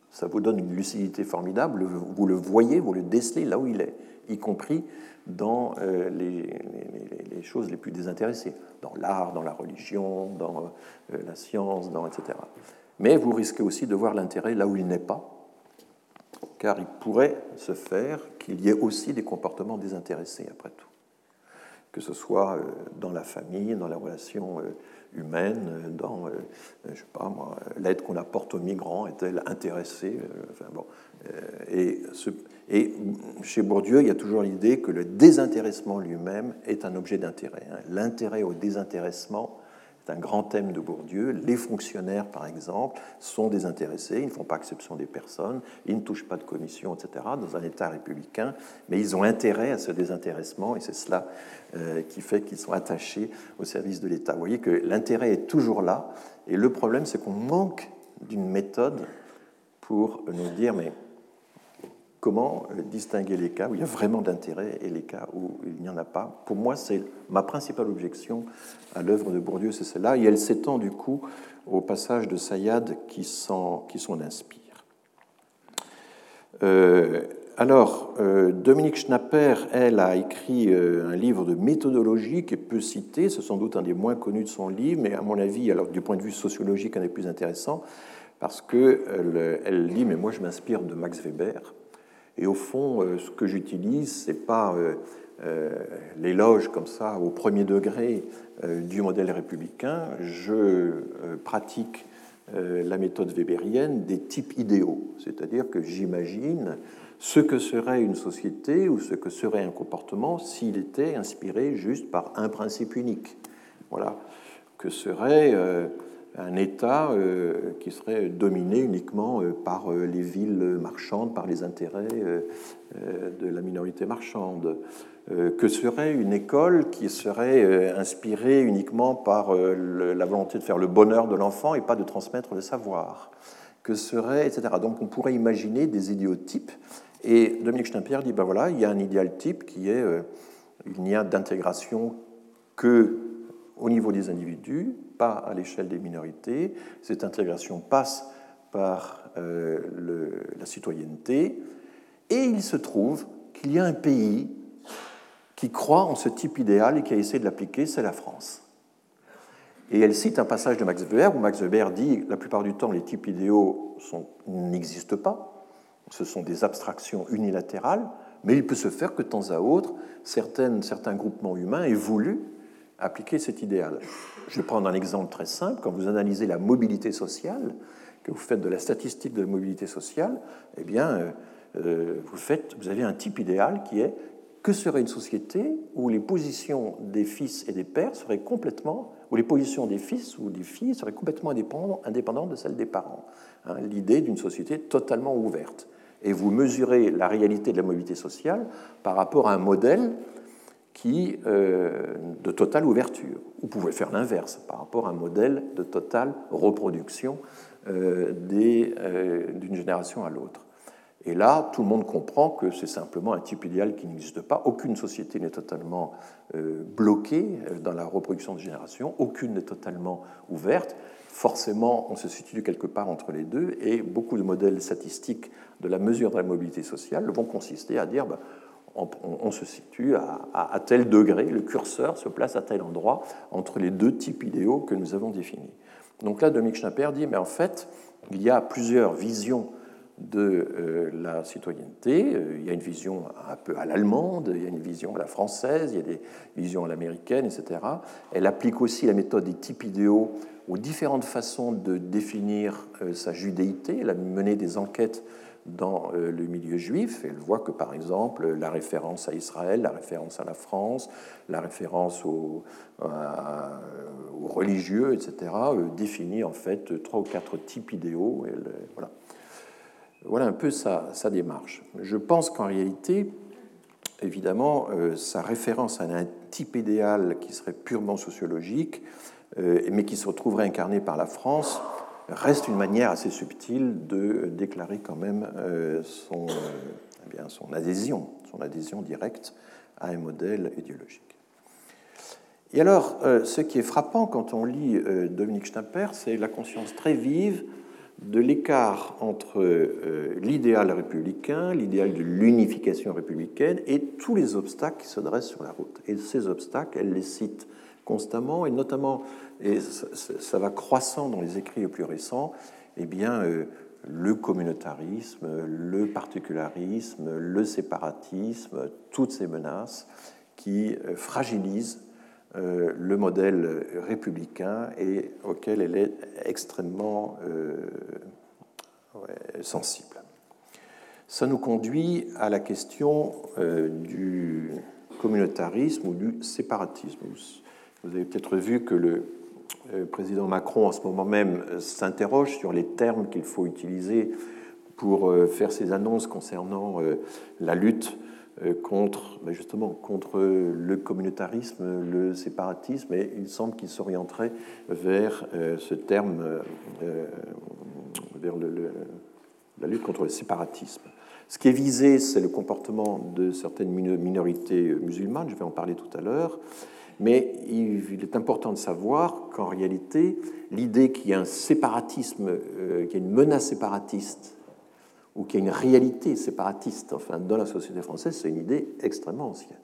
ça vous donne une lucidité formidable. Vous le voyez, vous le décelez là où il est, y compris dans euh, les, choses les plus désintéressées, dans l'art, dans la religion, dans euh, la science, dans, etc. Mais vous risquez aussi de voir l'intérêt là où il n'est pas, car il pourrait se faire qu'il y ait aussi des comportements désintéressés, après tout. Que ce soit euh, dans la famille, dans la relation humaine dans, euh, l'aide qu'on apporte aux migrants est-elle intéressée euh, enfin, bon, euh, et, chez Bourdieu, il y a toujours l'idée que le désintéressement lui-même est un objet d'intérêt. Hein. L'intérêt au désintéressement c'est un grand thème de Bourdieu. Les fonctionnaires, par exemple, sont désintéressés, ils ne font pas exception des personnes, ils ne touchent pas de commission, etc., dans un État républicain, mais ils ont intérêt à ce désintéressement, et c'est cela euh, qui fait qu'ils sont attachés au service de l'État. Vous voyez que l'intérêt est toujours là, et le problème, c'est qu'on manque d'une méthode pour nous dire, mais comment euh, distinguer les cas où il y a vraiment d'intérêt et les cas où il n'y en a pas. Pour moi, c'est ma principale objection à l'œuvre de Bourdieu, c'est celle-là, et elle s'étend du coup au passage de Sayad qui s'en inspire. Euh, alors, euh, Dominique Schnapper, elle, a écrit un livre de méthodologie qui est peu cité, c'est sans doute un des moins connus de son livre, mais à mon avis, alors du point de vue sociologique, un des plus intéressants, parce qu'elle elle lit, mais moi je m'inspire de Max Weber, et au fond, euh, ce que j'utilise, ce n'est pas euh, euh, l'éloge comme ça au premier degré du modèle républicain. Je pratique la méthode weberienne des types idéaux, c'est-à-dire que j'imagine ce que serait une société ou ce que serait un comportement s'il était inspiré juste par un principe unique. Voilà. Que serait un État euh, qui serait dominé uniquement euh, par euh, les villes marchandes, par les intérêts de la minorité marchande, que serait une école qui serait inspirée uniquement par la volonté de faire le bonheur de l'enfant et pas de transmettre le savoir, que serait, etc. Donc on pourrait imaginer des idéotypes Et Dominique Schnappier dit ben voilà, il y a un idéal type qui est il n'y a d'intégration que au niveau des individus, à l'échelle des minorités. Cette intégration passe par la citoyenneté. Et il se trouve qu'il y a un pays qui croit en ce type idéal et qui a essayé de l'appliquer, c'est la France. Et elle cite un passage de Max Weber où Max Weber dit la plupart du temps les types idéaux n'existent pas, ce sont des abstractions unilatérales, mais il peut se faire que de temps à autre, certains groupements humains aient voulu appliquer cet idéal. Je vais prendre un exemple très simple. Quand vous analysez la mobilité sociale, que vous faites de la statistique de la mobilité sociale, eh bien, euh, euh, vous, faites, vous avez un type idéal qui est que serait une société où les positions des fils et des pères seraient complètement, où les positions des fils ou des filles seraient complètement indépendantes de celles des parents. Hein, l'idée d'une société totalement ouverte. Et vous mesurez la réalité de la mobilité sociale par rapport à un modèle qui, euh, de totale ouverture. Vous pouvez faire l'inverse par rapport à un modèle de totale reproduction euh, euh, d'une génération à l'autre. Et là, tout le monde comprend que c'est simplement un type idéal qui n'existe pas. Aucune société n'est totalement bloquée dans la reproduction de génération, aucune n'est totalement ouverte. Forcément, on se situe quelque part entre les deux, et beaucoup de modèles statistiques de la mesure de la mobilité sociale vont consister à dire ben, on, se situe à, tel degré, le curseur se place à tel endroit entre les deux types idéaux que nous avons définis. Donc là, Dominique Schnapper dit mais en fait, il y a plusieurs visions de euh, la citoyenneté. Euh, il y a une vision un peu à l'allemande, il y a une vision à la française, il y a des visions à l'américaine, etc. Elle applique aussi la méthode des types idéaux aux différentes façons de définir euh, sa judéité. Elle a mené des enquêtes dans le milieu juif. Elle voit que, par exemple, la référence à Israël, la référence à la France, la référence aux, religieux, etc., définit en fait trois ou quatre types idéaux. Elle, voilà. Voilà un peu sa, démarche. Je pense qu'en réalité, évidemment, euh, sa référence à un type idéal qui serait purement sociologique, euh, mais qui se retrouverait incarné par la France, reste une manière assez subtile de déclarer quand même euh, son, eh bien, son adhésion, son adhésion directe à un modèle idéologique. Et alors, ce qui est frappant quand on lit Dominique Schnapper, c'est la conscience très vive de l'écart entre euh, l'idéal républicain, l'idéal de l'unification républicaine et tous les obstacles qui se dressent sur la route. Et ces obstacles, elle les cite constamment, et notamment, et ça, va croissant dans les écrits les plus récents, eh bien, euh, le communautarisme, le particularisme, le séparatisme, toutes ces menaces qui euh, fragilisent euh, le modèle républicain et auquel elle est extrêmement sensible. Ça nous conduit à la question du communautarisme ou du séparatisme. Vous avez peut-être vu que le président Macron, en ce moment même, s'interroge sur les termes qu'il faut utiliser pour faire ses annonces concernant la lutte euh, contre, ben justement, contre le communautarisme, le séparatisme, et il semble qu'il s'orienterait vers euh, ce terme, euh, vers la lutte contre le séparatisme. Ce qui est visé, c'est le comportement de certaines minorités musulmanes, je vais en parler tout à l'heure, mais il est important de savoir qu'en réalité, l'idée qu'il y a un séparatisme, qu'il y a une menace séparatiste ou qu'il y a une réalité séparatiste enfin, dans la société française, c'est une idée extrêmement ancienne.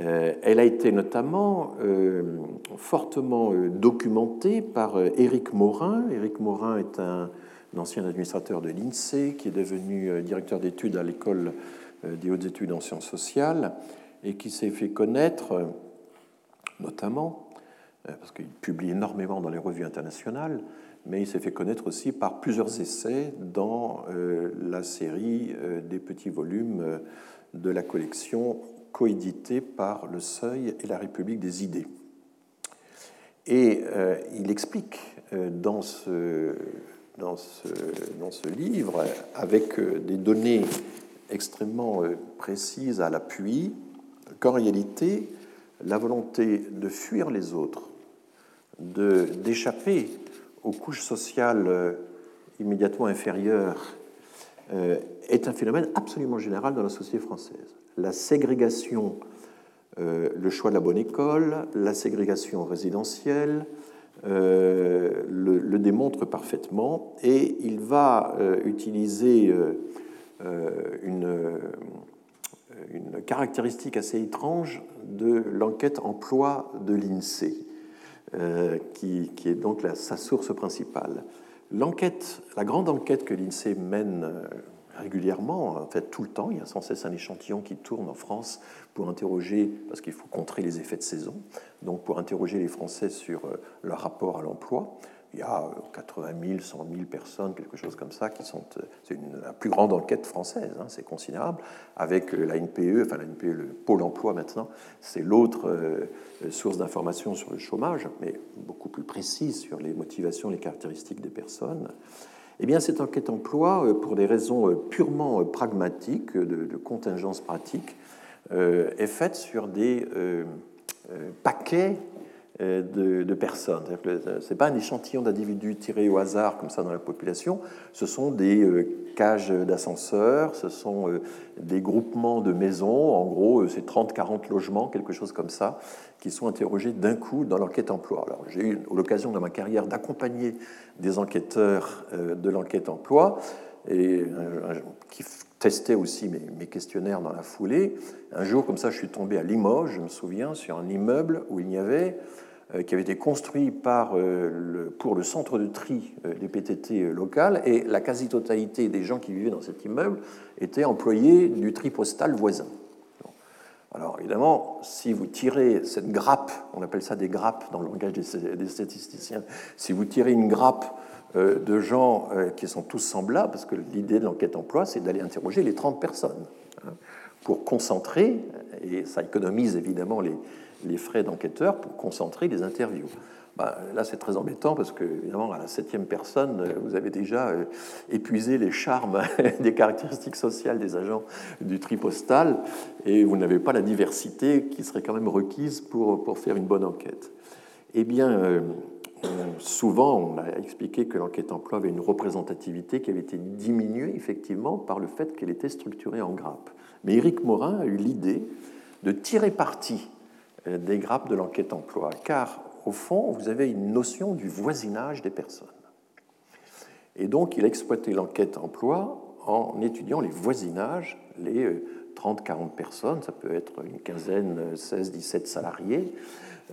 Euh, elle a été notamment euh, fortement euh, documentée par Éric Morin. Éric Morin est un, ancien administrateur de l'INSEE qui est devenu directeur d'études à l'école des hautes études en sciences sociales et qui s'est fait connaître notamment, parce qu'il publie énormément dans les revues internationales, mais il s'est fait connaître aussi par plusieurs essais dans euh, la série euh, des petits volumes euh, de la collection coéditée par Le Seuil et la République des idées. Et il explique dans ce, dans, ce, dans ce livre, avec des données extrêmement précises à l'appui, qu'en réalité, la volonté de fuir les autres, d'échapper aux couches sociales euh, immédiatement inférieures est un phénomène absolument général dans la société française. La ségrégation, le choix de la bonne école, la ségrégation résidentielle, le, le, démontre parfaitement et il va utiliser une une caractéristique assez étrange de l'enquête emploi de l'INSEE, euh, qui, est donc sa source principale. L'enquête, la grande enquête que l'INSEE mène euh, régulièrement, en fait tout le temps, il y a sans cesse un échantillon qui tourne en France pour interroger, parce qu'il faut contrer les effets de saison, donc pour interroger les Français sur euh, leur rapport à l'emploi il y a 80 000, 100 000 personnes, quelque chose comme ça, qui sont. Euh, c'est la plus grande enquête française, hein, c'est considérable, avec euh, la NPE, enfin la NPE, le Pôle emploi maintenant, c'est l'autre euh, source d'information sur le chômage, mais beaucoup plus précise sur les motivations, les caractéristiques des personnes. Eh bien, cette enquête emploi, pour des raisons purement pragmatiques, de, contingence pratique, est faite sur des paquets euh, de, personnes. Ce n'est pas un échantillon d'individus tirés au hasard comme ça dans la population, ce sont des euh, cages d'ascenseurs, ce sont euh, des groupements de maisons, en gros c'est 30-40 logements, quelque chose comme ça, qui sont interrogés d'un coup dans l'enquête emploi. Alors j'ai eu l'occasion dans ma carrière d'accompagner des enquêteurs de l'enquête emploi et qui testaient aussi mes, questionnaires dans la foulée. Un jour, comme ça, je suis tombé à Limoges, je me souviens, sur un immeuble où il y avait euh, qui avait été construit par, euh, pour le centre de tri euh, des PTT local, et la quasi-totalité des gens qui vivaient dans cet immeuble étaient employés du tri postal voisin. Alors évidemment, si vous tirez cette grappe, on appelle ça des grappes dans le langage des, statisticiens, si vous tirez une grappe de gens qui sont tous semblables, parce que l'idée de l'enquête emploi, c'est d'aller interroger les 30 personnes, hein, pour concentrer, et ça économise évidemment les, les frais d'enquêteur pour concentrer les interviews. Bah, là, c'est très embêtant parce que, évidemment, à la septième personne, vous avez déjà euh, épuisé les charmes des caractéristiques sociales des agents du tri postal et vous n'avez pas la diversité qui serait quand même requise pour, pour faire une bonne enquête. Eh bien, euh, souvent, on a expliqué que l'enquête emploi avait une représentativité qui avait été diminuée, effectivement, par le fait qu'elle était structurée en grappes. Mais Éric Morin a eu l'idée de tirer parti euh, des grappes de l'enquête emploi, car au fond, vous avez une notion du voisinage des personnes. Et donc, il a exploité l'enquête emploi en étudiant les voisinages, les 30-40 euh, personnes, ça peut être une quinzaine, 16-17 salariés.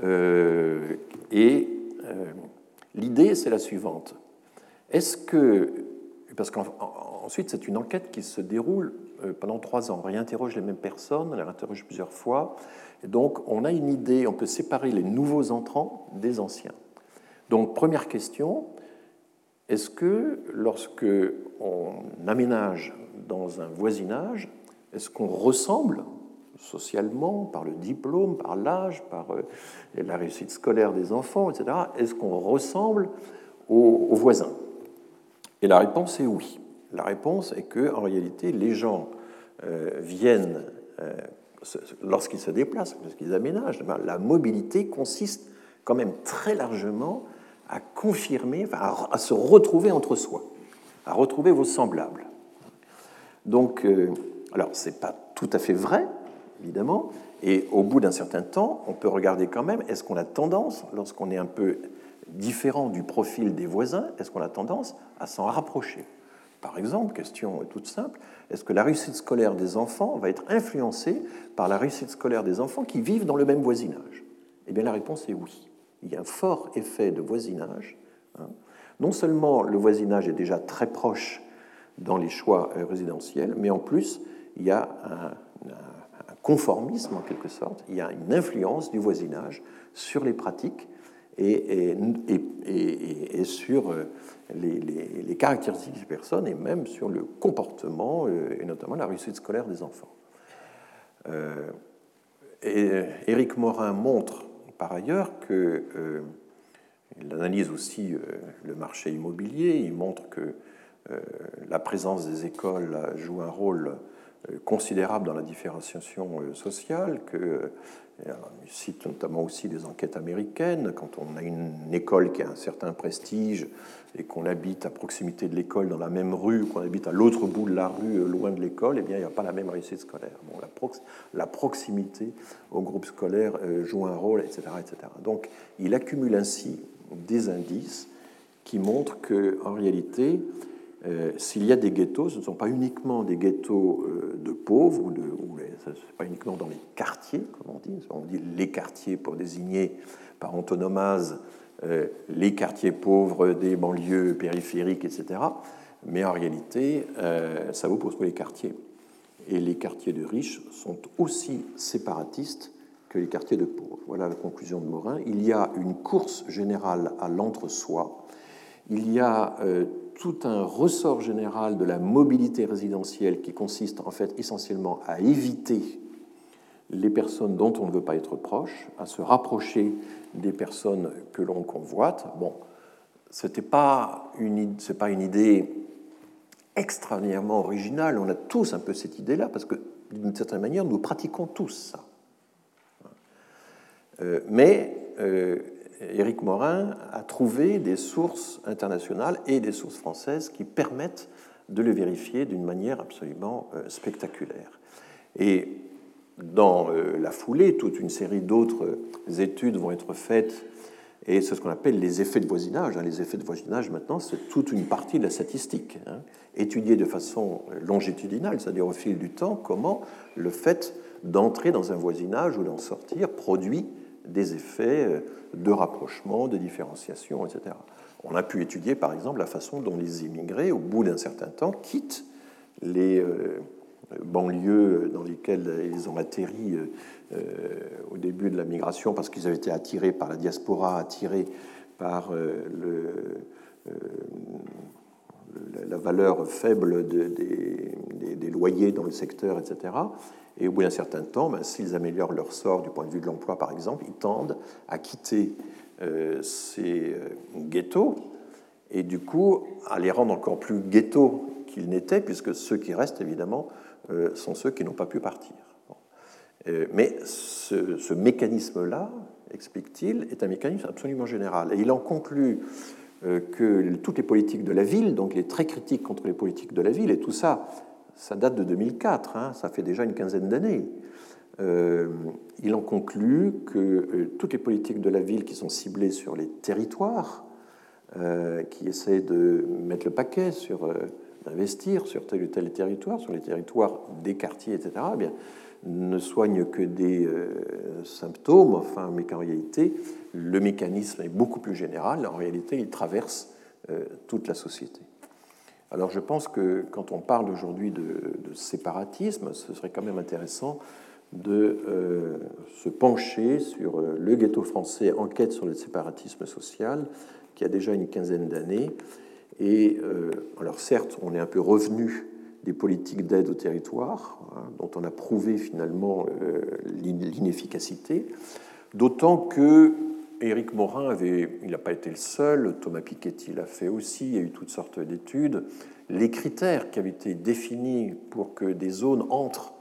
Euh, et l'idée, c'est la suivante. Est-ce que, parce qu'ensuite, c'est une enquête qui se déroule pendant trois ans, on réinterroge les mêmes personnes, on les réinterroge plusieurs fois, donc, on a une idée, on peut séparer les nouveaux entrants des anciens. Donc, première question, est-ce que lorsque on aménage dans un voisinage, est-ce qu'on ressemble socialement, par le diplôme, par l'âge, par euh, la réussite scolaire des enfants, etc., est-ce qu'on ressemble aux, voisins Et la réponse est oui. La réponse est que, en réalité, les gens euh, viennent euh, lorsqu'ils se déplacent, lorsqu'ils aménagent, ben, la mobilité consiste quand même très largement à confirmer, à se retrouver entre soi, à retrouver vos semblables. Donc, euh, alors, ce n'est pas tout à fait vrai, évidemment, et au bout d'un certain temps, on peut regarder quand même, est-ce qu'on a tendance, lorsqu'on est un peu différent du profil des voisins, est-ce qu'on a tendance à s'en rapprocher? Par exemple, question toute simple, est-ce que la réussite scolaire des enfants va être influencée par la réussite scolaire des enfants qui vivent dans le même voisinage? Eh bien la réponse est oui. Il y a un fort effet de voisinage. Hein. Non seulement le voisinage est déjà très proche dans les choix euh, résidentiels, mais en plus, il y a un, conformisme en quelque sorte, il y a une influence du voisinage sur les pratiques et, sur euh, les, caractéristiques des personnes et même sur le comportement euh, et notamment la réussite scolaire des enfants. Euh, et Éric Morin montre par ailleurs que euh, il analyse aussi le marché immobilier. Il montre que la présence des écoles joue un rôle considérable dans la différenciation sociale, que il cite notamment aussi des enquêtes américaines. Quand on a une école qui a un certain prestige et qu'on habite à proximité de l'école dans la même rue, qu'on habite à l'autre bout de la rue, euh, loin de l'école, eh bien, il n'y a pas la même réussite scolaire. Bon, la, proximité au groupe scolaire euh, joue un rôle, etc., etc. Donc, il accumule ainsi des indices qui montrent qu'en réalité, euh, s'il y a des ghettos, ce ne sont pas uniquement des ghettos de pauvres, ou, pas uniquement dans les quartiers, comme on dit, on dit les quartiers pour désigner par antonomase euh, les quartiers pauvres des banlieues périphériques, etc. Mais en réalité, euh, ça vaut pour tous les quartiers. Et les quartiers de riches sont aussi séparatistes que les quartiers de pauvres. Voilà la conclusion de Morin. Il y a une course générale à l'entre-soi. Il y a euh, tout un ressort général de la mobilité résidentielle qui consiste en fait essentiellement à éviter les personnes dont on ne veut pas être proche, à se rapprocher des personnes que l'on convoite. Bon, n'est pas, une, pas une idée extraordinairement originale. On a tous un peu cette idée-là, parce que d'une certaine manière, nous pratiquons tous ça. Euh, mais euh, Éric Morin a trouvé des sources internationales et des sources françaises qui permettent de le vérifier d'une manière absolument euh, spectaculaire. Et dans euh, la foulée, toute une série d'autres études vont être faites, et c'est ce qu'on appelle les effets de voisinage. Hein. Les effets de voisinage, maintenant, c'est toute une partie de la statistique. Hein. Étudier de façon longitudinale, c'est-à-dire au fil du temps, comment le fait d'entrer dans un voisinage ou d'en sortir produit des effets euh, de rapprochement, de différenciation, etc. On a pu étudier, par exemple, la façon dont les immigrés, au bout d'un certain temps, quittent les euh, banlieues dans lesquelles ils ont atterri euh, au début de la migration parce qu'ils avaient été attirés par la diaspora, attirés par le, la valeur faible des, loyers dans le secteur, etc. Et au bout d'un certain temps, ben, s'ils améliorent leur sort du point de vue de l'emploi, par exemple, ils tendent à quitter euh, ces euh, ghettos et du coup à les rendre encore plus ghettos qu'ils n'étaient, puisque ceux qui restent, évidemment, euh, sont ceux qui n'ont pas pu partir. mais ce mécanisme-là, explique-t-il, est un mécanisme absolument général. Et il en conclut que toutes les politiques de la ville, donc les très critiques contre les politiques de la ville, et tout ça, ça date de 2004, hein, ça fait déjà une quinzaine d'années. Euh, il en conclut que euh, toutes les politiques de la ville qui sont ciblées sur les territoires, euh, qui essaient de mettre le paquet sur d'investir sur tel ou tel territoire, sur les territoires des quartiers, etc., eh bien, ne soignent que des symptômes, enfin, mais qu'en réalité, le mécanisme est beaucoup plus général. En réalité, il traverse toute la société. Alors je pense que quand on parle aujourd'hui de, séparatisme, ce serait quand même intéressant de euh, se pencher sur euh, le ghetto français, enquête sur le séparatisme social, qui a déjà une quinzaine d'années. Et euh, alors certes, on est un peu revenu des politiques d'aide au territoire, hein, dont on a prouvé finalement l'inefficacité, d'autant que Éric Morin avait, il n'a pas été le seul, Thomas Piketty l'a fait aussi, il y a eu toutes sortes d'études. Les critères qui avaient été définis pour que des zones entrent,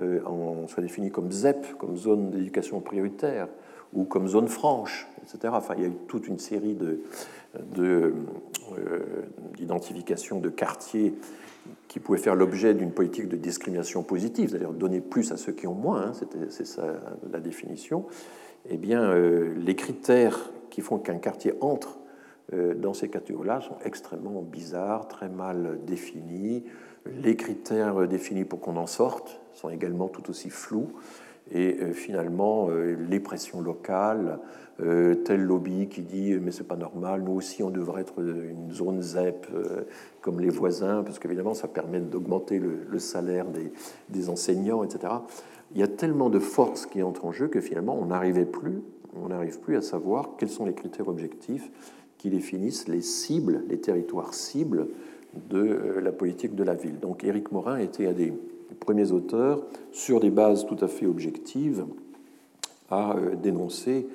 euh, soient définis comme ZEP, comme zone d'éducation prioritaire, ou comme zone franche, etc. Enfin, il y a eu toute une série d'identifications de, de, de quartiers qui pouvaient faire l'objet d'une politique de discrimination positive, c'est-à-dire donner plus à ceux qui ont moins, hein, c'est ça la définition eh bien, euh, les critères qui font qu'un quartier entre euh, dans ces catégories-là sont extrêmement bizarres, très mal définis. Les critères définis pour qu'on en sorte sont également tout aussi flous. Et euh, finalement, les pressions locales, tel lobby qui dit mais c'est pas normal, nous aussi on devrait être une zone ZEP comme les voisins, parce qu'évidemment ça permet d'augmenter le, salaire des enseignants, etc il y a tellement de forces qui entrent en jeu que finalement on n'arrivait plus, on n'arrive plus à savoir quels sont les critères objectifs qui définissent les cibles, les territoires cibles de euh, la politique de la ville. Donc Éric Morin était un des premiers auteurs, sur des bases tout à fait objectives, à euh, dénoncer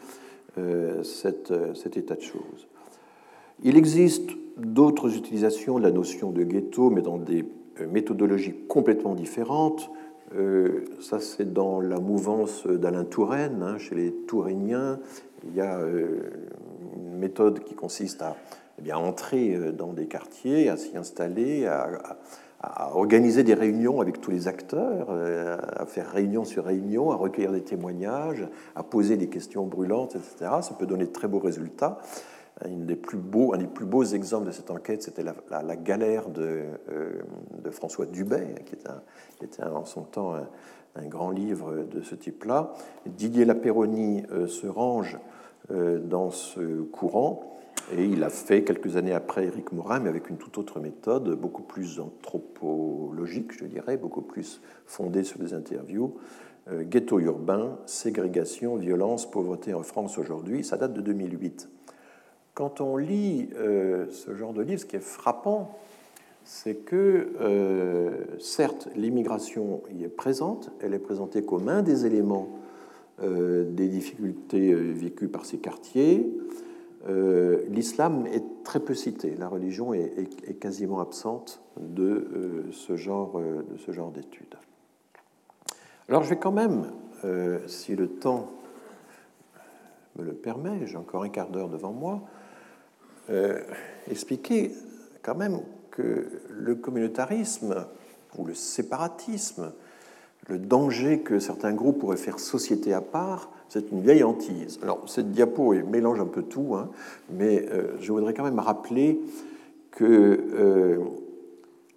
euh, cet état de choses. Il existe d'autres utilisations de la notion de ghetto, mais dans des méthodologie complètement différente. ça, c'est dans la mouvance d'Alain Touraine, hein, chez les Tourainiens. Il y a une méthode qui consiste à eh bien, entrer dans des quartiers, à s'y installer, à, à organiser des réunions avec tous les acteurs, euh, à faire réunion sur réunion, à recueillir des témoignages, à poser des questions brûlantes, etc. Ça peut donner de très beaux résultats. Un des plus beaux, exemples de cette enquête, c'était la, galère de, euh, de, François Dubay, qui était, qui était, en son temps un, grand livre de ce type-là. Didier Lapéronie euh, se range dans ce courant et il a fait quelques années après Éric Morin, mais avec une toute autre méthode, beaucoup plus anthropologique, je dirais, beaucoup plus fondée sur des interviews. Euh, ghetto urbain, ségrégation, violence, pauvreté en France aujourd'hui, ça date de 2008. Quand on lit euh, ce genre de livre, ce qui est frappant, c'est que, euh, certes, l'immigration y est présente, elle est présentée comme un des éléments des difficultés vécues par ces quartiers, euh, l'islam est très peu cité. La religion est, quasiment absente de euh, ce genre, euh, de ce genre d'études. Alors je vais quand même, si le temps me le permet, j'ai encore un quart d'heure devant moi, expliquer quand même que le communautarisme ou le séparatisme, le danger que certains groupes pourraient faire société à part, c'est une vieille hantise. Alors, cette diapo mélange un peu tout, hein, mais euh, je voudrais quand même rappeler que euh,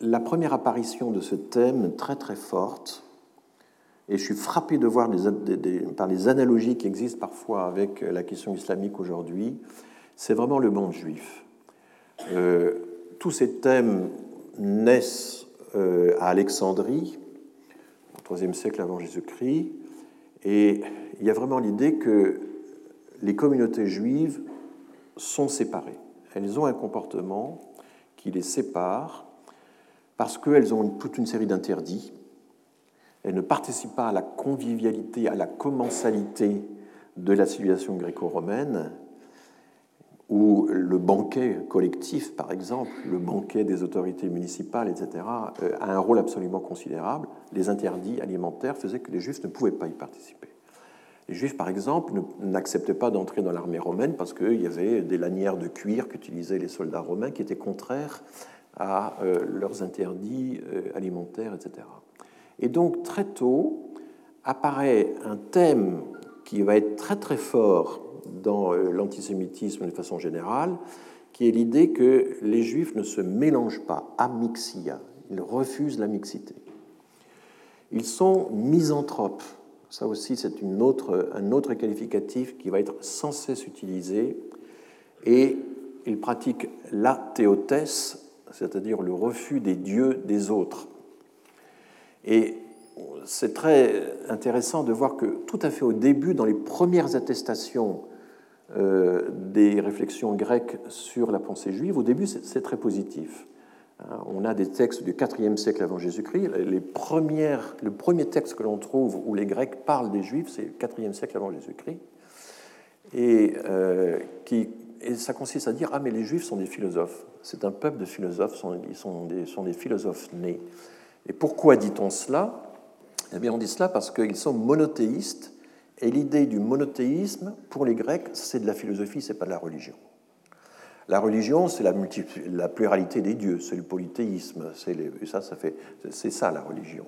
la première apparition de ce thème très très forte, et je suis frappé de voir par les analogies qui existent parfois avec la question islamique aujourd'hui, c'est vraiment le monde juif. Euh, tous ces thèmes naissent à Alexandrie, au IIIe siècle avant Jésus-Christ, et il y a vraiment l'idée que les communautés juives sont séparées. Elles ont un comportement qui les sépare parce qu'elles ont toute une série d'interdits. Elles ne participent pas à la convivialité, à la commensalité de la civilisation gréco-romaine, où le banquet collectif, par exemple, le banquet des autorités municipales, etc., euh, a un rôle absolument considérable. Les interdits alimentaires faisaient que les juifs ne pouvaient pas y participer. Les Juifs, par exemple, n'acceptaient pas d'entrer dans l'armée romaine parce qu'il y avait des lanières de cuir qu'utilisaient les soldats romains qui étaient contraires à euh, leurs interdits euh, alimentaires, etc. Et donc, très tôt, apparaît un thème qui va être très très fort dans euh, l'antisémitisme de façon générale, qui est l'idée que les Juifs ne se mélangent pas, amixia, ils refusent la mixité. Ils sont misanthropes, ça aussi, c'est autre, un autre qualificatif qui va être sans cesse utilisé. Et il pratique la théotesse, c'est-à-dire le refus des dieux des autres. Et c'est très intéressant de voir que tout à fait au début, dans les premières attestations des réflexions grecques sur la pensée juive, au début c'est très positif. Hein, on a des textes du IVe siècle avant Jésus-Christ. Le premier texte que l'on trouve où les Grecs parlent des Juifs, c'est le IVe siècle avant Jésus-Christ. Et, euh, et ça consiste à dire Ah, mais les Juifs sont des philosophes. C'est un peuple de philosophes, ils des, sont des philosophes nés. Et pourquoi dit-on cela? Eh bien, on dit cela parce qu'ils sont monothéistes. Et l'idée du monothéisme, pour les Grecs, c'est de la philosophie, c'est pas de la religion. La religion, c'est la, pluralité des dieux, c'est le polythéisme, c'est ça, ça fait, c'est ça la religion.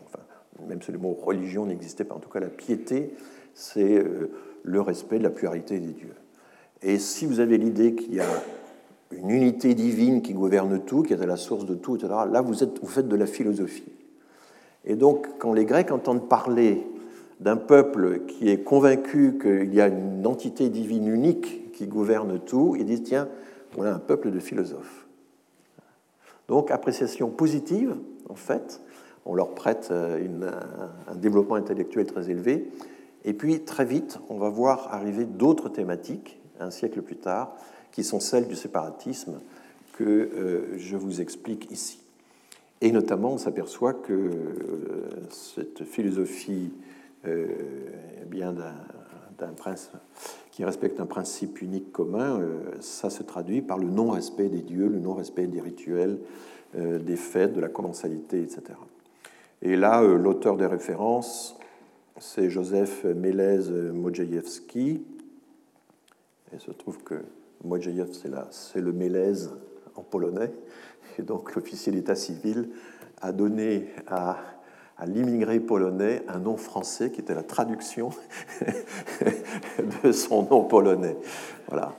Même si le mot religion n'existait pas, en tout cas la piété, c'est euh, le respect de la pluralité des dieux. Et si vous avez l'idée qu'il y a une unité divine qui gouverne tout, qui est à la source de tout, etc., là vous faites de la philosophie. Et donc, quand les Grecs entendent parler d'un peuple qui est convaincu qu'il y a une entité divine unique qui gouverne tout, ils disent tiens, a un peuple de philosophes. Donc, appréciation positive, en fait, on leur prête euh, un développement intellectuel très élevé. Et puis, très vite, on va voir arriver d'autres thématiques, un siècle plus tard, qui sont celles du séparatisme que euh, je vous explique ici. Et notamment, on s'aperçoit que euh, cette philosophie bien d'un prince qui respecte un principe unique commun, euh, ça se traduit par le non-respect des dieux, le non-respect des rituels, des fêtes, de la commensalité, etc. Et là, l'auteur des références, c'est Joseph Mélez Modjejewski. Et il se trouve que Modjejew, c'est le Mélez en polonais. Et donc l'officier d'état civil a donné à, l'immigré polonais un nom français qui était la traduction de son nom polonais. Voilà.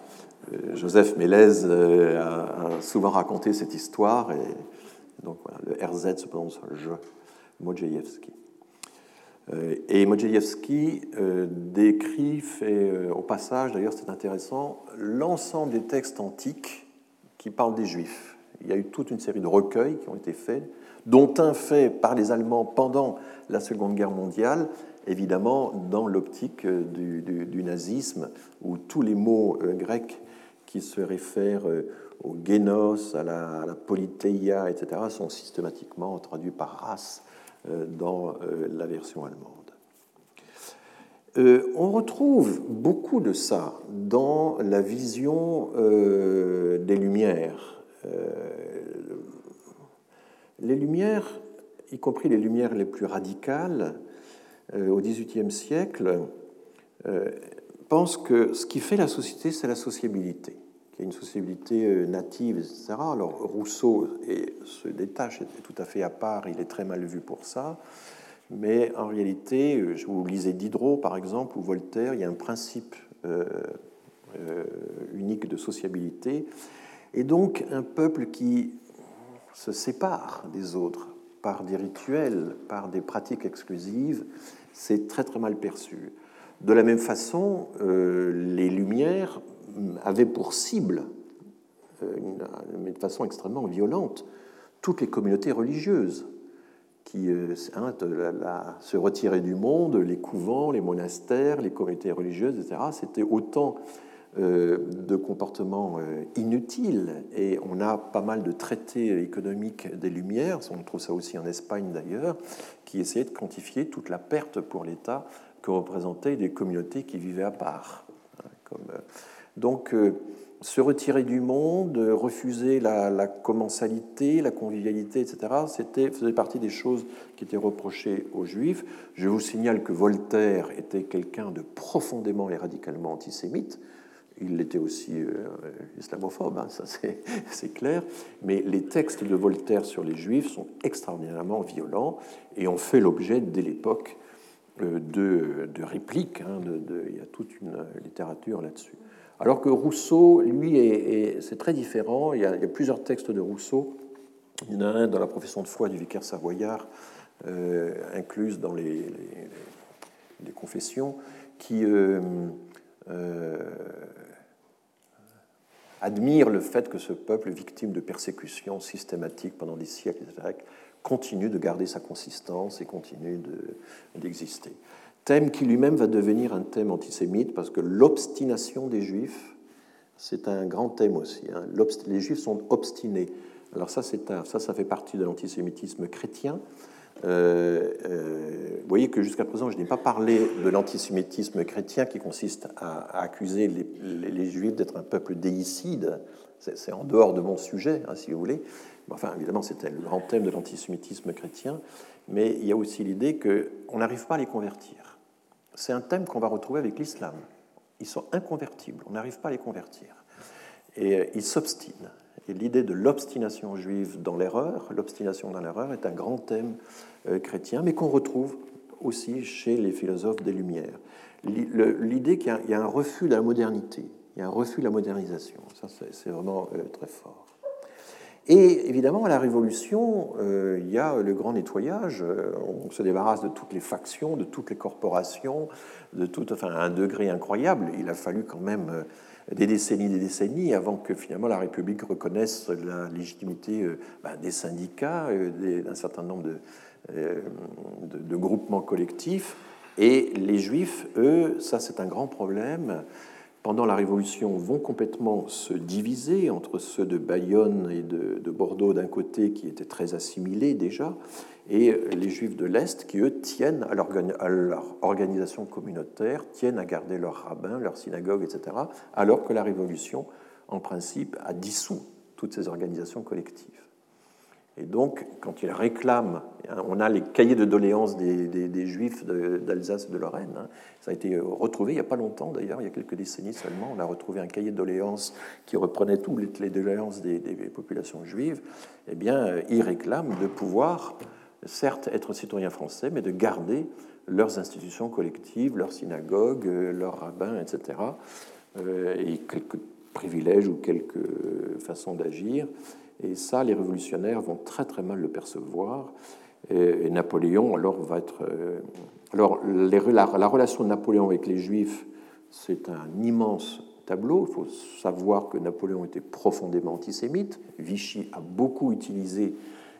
Euh, Joseph Mélez euh, a souvent raconté cette histoire et donc le RZ se prononce je, Modjejewski. Euh, et Modjejewski décrit, fait au passage, d'ailleurs c'est intéressant, l'ensemble des textes antiques qui parlent des Juifs. Il y a eu toute une série de recueils qui ont été faits, dont un fait par les Allemands pendant la Seconde Guerre mondiale, évidemment dans l'optique du, nazisme, où tous les mots euh, grecs qui se réfèrent euh, au génos, à la, à etc., sont systématiquement traduits par race euh, dans la version allemande. on retrouve beaucoup de ça dans la vision des Lumières euh, les Lumières, y compris les Lumières les plus radicales, euh, au XVIIIe siècle, euh, pensent que ce qui fait la société, c'est la sociabilité, qu'il y a une sociabilité native, etc. Alors Rousseau se détache, est tout à fait à part, il est très mal vu pour ça. Mais en réalité, vous lisez Diderot, par exemple, ou Voltaire, il y a un principe unique de sociabilité et donc un peuple qui se sépare des autres par des rituels, par des pratiques exclusives, c'est très très mal perçu. De la même façon, euh, les Lumières avaient pour cible, euh, mais de façon extrêmement violente, toutes les communautés religieuses qui euh, hein, se retiraient du monde, les couvents, les monastères, les communautés religieuses, etc. C'était autant de comportements euh, inutiles. Et on a pas mal de traités économiques des Lumières, on trouve ça aussi en Espagne d'ailleurs, qui essayaient de quantifier toute la perte pour l'État que représentaient des communautés qui vivaient à part. Hein, euh, donc, se retirer du monde, refuser la, commensalité, la convivialité, etc., faisait partie des choses qui étaient reprochées aux Juifs. Je vous signale que Voltaire était quelqu'un de profondément et radicalement antisémite il était aussi euh, islamophobe, hein, ça c'est clair, mais les textes de Voltaire sur les juifs sont extraordinairement violents et ont fait l'objet dès l'époque euh, de, de, répliques, hein, il y a toute une littérature là-dessus. Alors que Rousseau, lui, c'est très différent, il y, a, plusieurs textes de Rousseau, il y en a un dans la profession de foi du vicaire savoyard, euh, incluse dans les, les, confessions, qui... Euh, admire le fait que ce peuple, victime de persécutions systématiques pendant des siècles, continue de garder sa consistance et continue d'exister. thème qui lui-même va devenir un thème antisémite parce que l'obstination des Juifs, c'est un grand thème aussi. Hein. Les Juifs sont obstinés. Alors ça, ça, ça fait partie de l'antisémitisme chrétien. Euh, euh, vous voyez que jusqu'à présent, je n'ai pas parlé de l'antisémitisme chrétien qui consiste à, accuser les, Juifs d'être un peuple déicide. C'est en dehors de mon sujet, hein, si vous voulez. Enfin, évidemment, c'était le grand thème de l'antisémitisme chrétien. Mais il y a aussi l'idée qu'on n'arrive pas à les convertir. C'est un thème qu'on va retrouver avec l'islam. Ils sont inconvertibles, on n'arrive pas à les convertir. Et euh, ils s'obstinent. L'idée de l'obstination juive dans l'erreur, l'obstination dans l'erreur est un grand thème euh, chrétien, mais qu'on retrouve aussi chez les philosophes des Lumières. L'idée qu'il y, a un refus de la modernité, il y a un refus de la modernisation, ça c'est vraiment euh, très fort. Et évidemment, à la Révolution, euh, il y a le grand nettoyage. On se débarrasse de toutes les factions, de toutes les corporations, de tout, enfin, à un degré incroyable. Il a fallu quand même des décennies, des décennies, avant que finalement la République reconnaisse la légitimité ben, des syndicats, d'un certain nombre euh, de, groupements collectifs. Et les Juifs, eux, ça c'est un grand problème. Pendant la Révolution, vont complètement se diviser entre ceux de Bayonne et de, Bordeaux d'un côté, qui étaient très assimilés déjà, et les Juifs de l'Est, qui eux tiennent à, leur organisation communautaire, tiennent à garder leurs rabbins, leurs synagogues, etc., alors que la Révolution, en principe, a dissous toutes ces organisations collectives. Et donc, quand il réclame, on a les cahiers de doléances des, Juifs d'Alsace et de Lorraine. Hein. Ça a été retrouvé il n'y a pas longtemps, d'ailleurs, il y a quelques décennies seulement. On a retrouvé un cahier de doléances qui reprenait toutes les doléances des, populations juives. Eh bien, ils réclament de pouvoir, certes, être citoyens français, mais de garder leurs institutions collectives, leurs synagogues, leurs rabbins, etc. Euh, et quelques privilèges ou quelques façons d'agir. Et ça, les révolutionnaires vont très très mal le percevoir. Et, Napoléon, alors, va être. Euh, alors, la, relation de Napoléon avec les Juifs, c'est un immense tableau. Il faut savoir que Napoléon était profondément antisémite. Vichy a beaucoup utilisé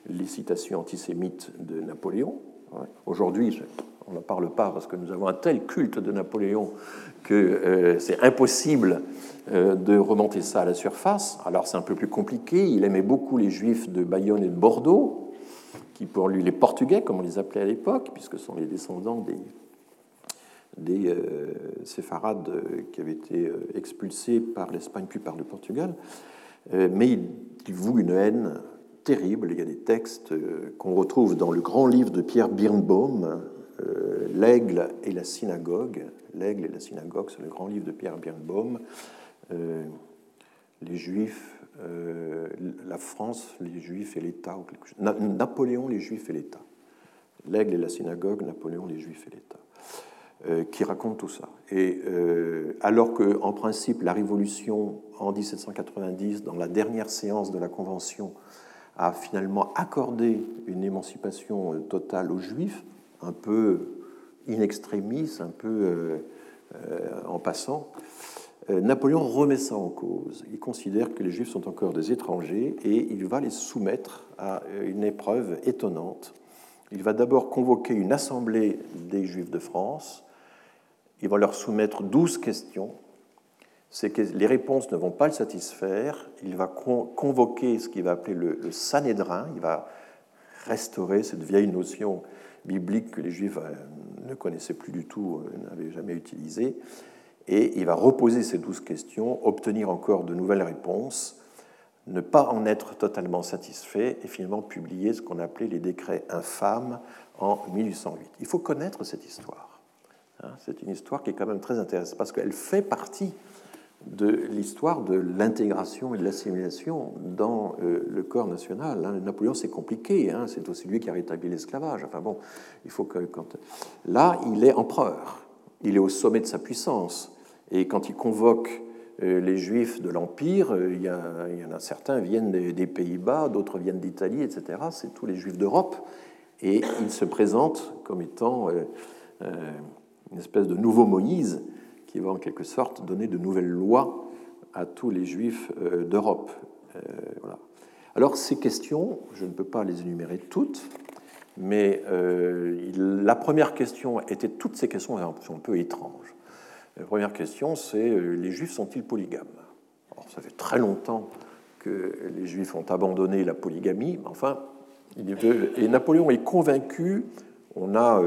les citations antisémites de Napoléon. Aujourd'hui, on n'en parle pas parce que nous avons un tel culte de Napoléon que euh, c'est impossible euh, de remonter ça à la surface. Alors c'est un peu plus compliqué. Il aimait beaucoup les juifs de Bayonne et de Bordeaux, qui pour lui les Portugais, comme on les appelait à l'époque, puisque ce sont les descendants des, des euh, séfarades qui avaient été expulsés par l'Espagne puis par le Portugal. mais il, il voue une haine terrible. Il y a des textes qu'on retrouve dans le grand livre de Pierre Birnbaum, euh, L'aigle et la synagogue. L'aigle et la synagogue, c'est le grand livre de Pierre Birnbaum. Euh, les Juifs, euh, la France, les Juifs et l'État. Napoléon, les Juifs et l'État. L'aigle et la synagogue, Napoléon, les Juifs et l'État. qui raconte tout ça. Et alors que, en principe, la Révolution en 1790, dans la dernière séance de la Convention, a finalement accordé une émancipation totale aux Juifs, un peu in extremis, un peu euh, euh, en passant, euh, Napoléon remet ça en cause. Il considère que les Juifs sont encore des étrangers et il va les soumettre à une épreuve étonnante. Il va d'abord convoquer une assemblée des Juifs de France. Il va leur soumettre douze questions. Les réponses ne vont pas le satisfaire. Il va convoquer ce qu'il va appeler le, le Sanhédrin. Il va restaurer cette vieille notion biblique que les Juifs euh, ne connaissaient plus du tout, euh, n'avaient jamais utilisé. Et il va reposer ces douze questions, obtenir encore de nouvelles réponses, ne pas en être totalement satisfait et finalement publier ce qu'on appelait les décrets infâmes en 1808. Il faut connaître cette histoire. Hein. C'est une histoire qui est quand même très intéressante parce qu'elle fait partie de l'histoire de l'intégration et de l'assimilation dans euh, le corps national. Hein. Napoléon, c'est compliqué, hein. c'est aussi lui qui a rétabli l'esclavage. Enfin bon, il faut que quand... Là, il est empereur, il est au sommet de sa puissance, et quand il convoque euh, les Juifs de l'Empire, euh, il, y en a certains viennent des, Pays-Bas, d'autres viennent d'Italie, etc. C'est tous les Juifs d'Europe, et il se présente comme étant une espèce de nouveau Moïse qui va en quelque sorte donner de nouvelles lois à tous les juifs euh, d'Europe. Euh, Alors ces questions, je ne peux pas les énumérer toutes, mais euh, la première question était, toutes ces questions sont un peu étranges. La première question, c'est les juifs sont-ils polygames? Alors, Ça fait très longtemps que les juifs ont abandonné la polygamie, mais enfin, et Napoléon est convaincu, on a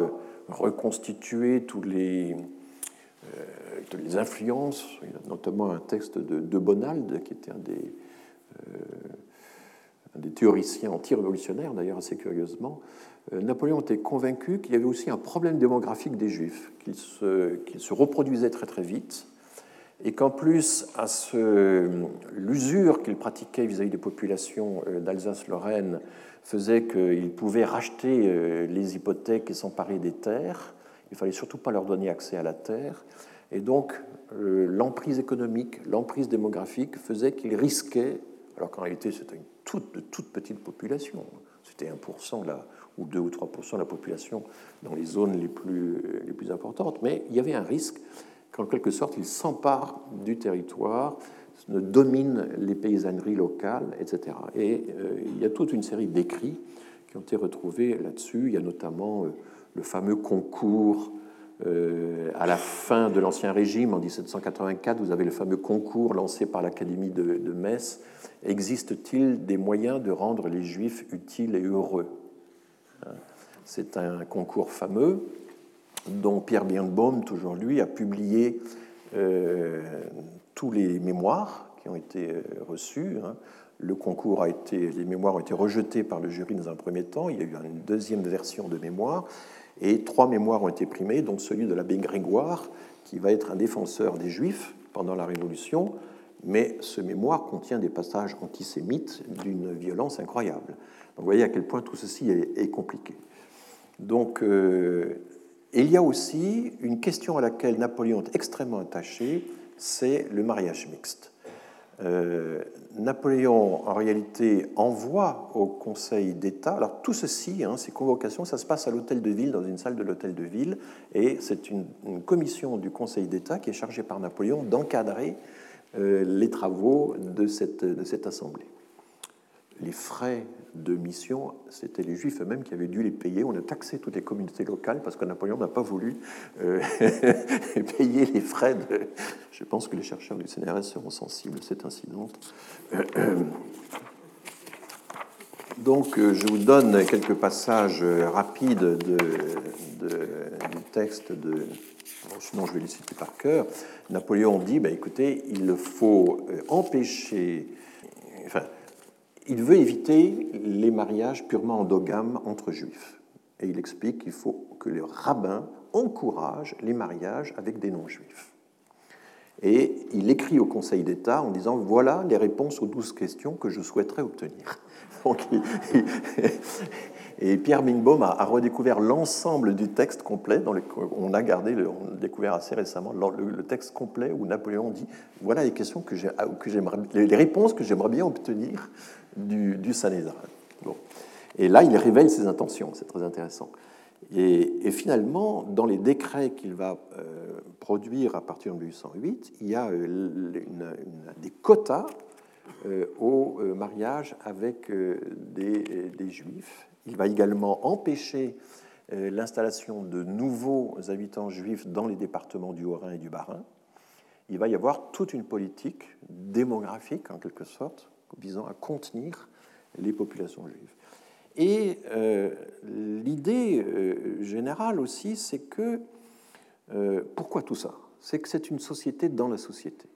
reconstitué tous les les influences. Notamment un texte de, Bonald, qui était un des, euh, théoriciens anti-révolutionnaires, d'ailleurs assez curieusement. Euh, Napoléon était convaincu qu'il y avait aussi un problème démographique des Juifs, qu'ils se, reproduisaient très très vite, et qu'en plus à l'usure qu'il pratiquait vis-à-vis des populations euh, d'Alsace-Lorraine faisait qu'ils pouvaient racheter les hypothèques et s'emparer des terres. Il fallait surtout pas leur donner accès à la terre. Et donc, l'emprise économique, l'emprise démographique faisait qu'ils risquaient, alors qu'en réalité c'était une toute, petite population, c'était 1% là, ou 2 ou 3% de la population dans les zones les plus, importantes, mais il y avait un risque qu'en quelque sorte ils s'emparent du territoire, ne dominent les paysanneries locales, etc. Et euh, il y a toute une série d'écrits qui ont été retrouvés là-dessus. Il y a notamment euh, le fameux concours à la fin de l'Ancien Régime, en 1784, vous avez le fameux concours lancé par l'Académie de, Metz. Existe-t-il des moyens de rendre les Juifs utiles et heureux C'est un concours fameux dont Pierre Birnbaum, toujours lui, a publié euh, tous les mémoires qui ont été euh, reçus. Hein. le concours a été, les mémoires ont été rejetées par le jury dans un premier temps. Il y a eu une deuxième version de mémoire et trois mémoires ont été primées, dont celui de l'abbé Grégoire, qui va être un défenseur des Juifs pendant la Révolution, mais ce mémoire contient des passages antisémites d'une violence incroyable. Donc vous voyez à quel point tout ceci est, compliqué. Donc, euh, il y a aussi une question à laquelle Napoléon est extrêmement attaché, c'est le mariage mixte. Euh, Napoléon, en réalité, envoie au Conseil d'État. Alors, tout ceci, hein, ces convocations, ça se passe à l'hôtel de ville, dans une salle de l'hôtel de ville, et c'est une, commission du Conseil d'État qui est chargée par Napoléon d'encadrer euh, les travaux de cette, de cette assemblée. Les frais de mission, c'était les Juifs eux-mêmes qui avaient dû les payer. On a taxé toutes les communautés locales parce que Napoléon n'a pas voulu euh, payer les frais. De... Je pense que les chercheurs du CNRS seront sensibles à cet incident. Donc, euh, je vous donne quelques passages rapides de, du texte de. sinon, je vais les citer par cœur. Napoléon dit ben, écoutez, il faut euh, empêcher. Il veut éviter les mariages purement endogames entre juifs. Et il explique qu'il faut que les rabbins encouragent les mariages avec des non-juifs. Et il écrit au Conseil d'État en disant voilà les réponses aux douze questions que je souhaiterais obtenir. et Pierre Mingbaum a, redécouvert l'ensemble du texte complet. On a gardé, on a découvert assez récemment le, texte complet où Napoléon dit voilà les questions que j'aimerais, les réponses que j'aimerais bien obtenir du, du Bon. Et là, il révèle ses intentions, c'est très intéressant. Et, finalement, dans les décrets qu'il va euh, produire à partir de 1808, il y a euh, des quotas euh, au mariage avec des, juifs. Il va également empêcher l'installation de nouveaux habitants juifs dans les départements du Haut-Rhin et du Bas-Rhin. Il va y avoir toute une politique démographique, en quelque sorte, visant à contenir les populations juives. Et euh, l'idée euh, générale aussi, c'est que, euh, pourquoi tout ça? C'est que c'est une société dans la société.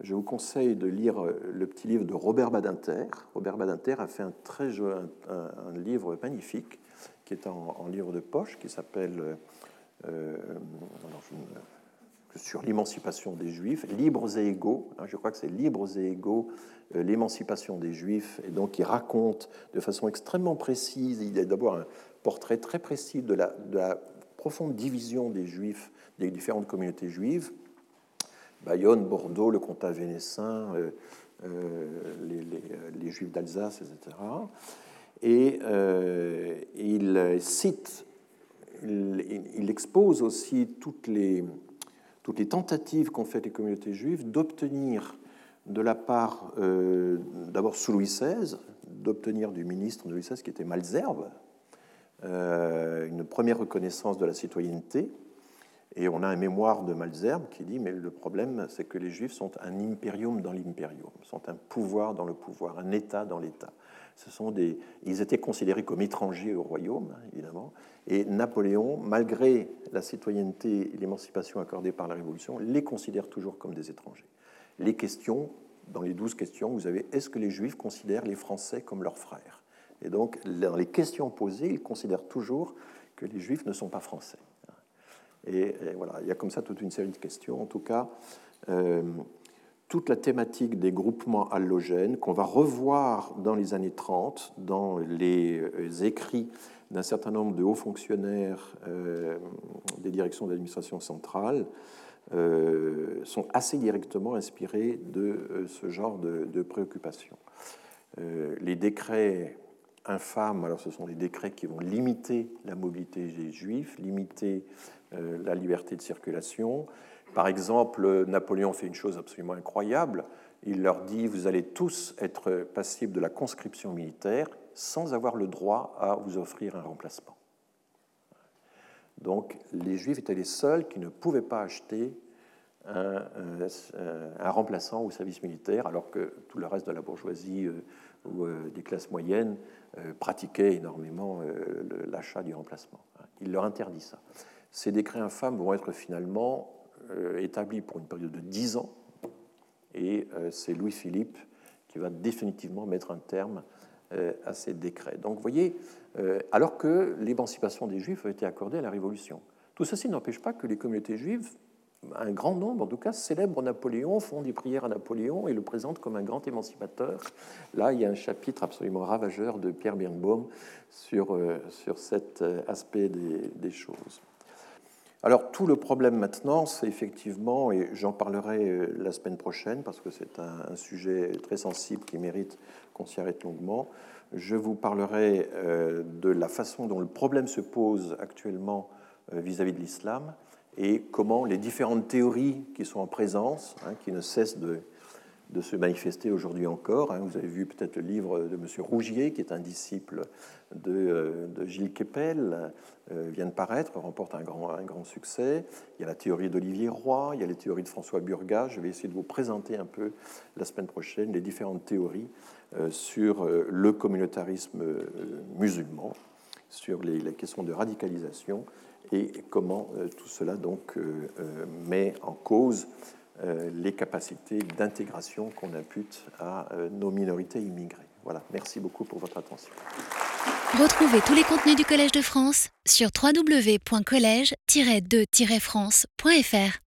Je vous conseille de lire le petit livre de Robert Badinter. Robert Badinter a fait un, très un, livre magnifique qui est en, livre de poche, qui s'appelle sur l'émancipation des Juifs, libres et égaux. Hein, je crois que c'est libres et égaux euh, l'émancipation des Juifs, et donc il raconte de façon extrêmement précise, il a d'abord un portrait très précis de la, profonde division des Juifs, des différentes communautés juives, Bayonne, Bordeaux, le comtat vénessin, euh, euh, les, Juifs d'Alsace, etc. Et il cite, il, expose aussi toutes les, toutes les tentatives qu'ont faites les communautés juives d'obtenir de la part, euh, d'abord sous Louis XVI, d'obtenir du ministre de Louis XVI, qui était Malzerbe, euh, une première reconnaissance de la citoyenneté. Et on a un mémoire de Malzerbe qui dit Mais le problème, c'est que les Juifs sont un impérium dans l'impérium, sont un pouvoir dans le pouvoir, un État dans l'État. Ils étaient considérés comme étrangers au royaume, évidemment. Et Napoléon, malgré la citoyenneté et l'émancipation accordée par la Révolution, les considère toujours comme des étrangers les questions, dans les douze questions, vous avez est-ce que les Juifs considèrent les Français comme leurs frères? Et donc, dans les questions posées, ils considèrent toujours que les Juifs ne sont pas français. Et, voilà, il y a comme ça toute une série de questions. En tout cas, euh, toute la thématique des groupements allogènes qu'on va revoir dans les années 30, dans les euh, écrits d'un certain nombre de hauts fonctionnaires euh, des directions d'administration centrale, euh, sont assez directement inspirés de ce genre de, préoccupations. Euh, les décrets infâmes, alors ce sont des décrets qui vont limiter la mobilité des juifs, limiter la liberté de circulation. Par exemple, Napoléon fait une chose absolument incroyable. Il leur dit, vous allez tous être passibles de la conscription militaire sans avoir le droit à vous offrir un remplacement. Donc les Juifs étaient les seuls qui ne pouvaient pas acheter un, remplaçant au service militaire, alors que tout le reste de la bourgeoisie euh, ou euh, des classes moyennes euh, pratiquait énormément l'achat du remplacement. Il leur interdit ça. Ces décrets infâmes vont être finalement établis pour une période de dix ans, et c'est Louis-Philippe qui va définitivement mettre un terme à ces décrets. Donc voyez, alors que l'émancipation des Juifs a été accordée à la Révolution. Tout ceci n'empêche pas que les communautés juives un grand nombre, en tout cas, célèbrent Napoléon, font des prières à Napoléon et le présentent comme un grand émancipateur. Là, il y a un chapitre absolument ravageur de Pierre Birnbaum sur, euh, sur cet euh, aspect des, choses. Alors, tout le problème maintenant, c'est effectivement, et j'en parlerai euh, la semaine prochaine, parce que c'est un, sujet très sensible qui mérite qu'on s'y arrête longuement, je vous parlerai de la façon dont le problème se pose actuellement vis-à-vis -vis de l'islam et comment les différentes théories qui sont en présence, hein, qui ne cessent de, de se manifester aujourd'hui encore. Hein. Vous avez vu peut-être le livre de M. Rougier, qui est un disciple de, euh, Gilles Kepel, euh, vient de paraître, remporte un grand, un grand succès. Il y a la théorie d'Olivier Roy, il y a les théories de François Burga. Je vais essayer de vous présenter un peu la semaine prochaine les différentes théories euh, sur le communautarisme musulman, sur les, les questions de radicalisation et comment tout cela donc met en cause les capacités d'intégration qu'on impute à nos minorités immigrées. Voilà, merci beaucoup pour votre attention. Retrouvez tous les contenus du Collège de France sur www.colège-2-france.fr.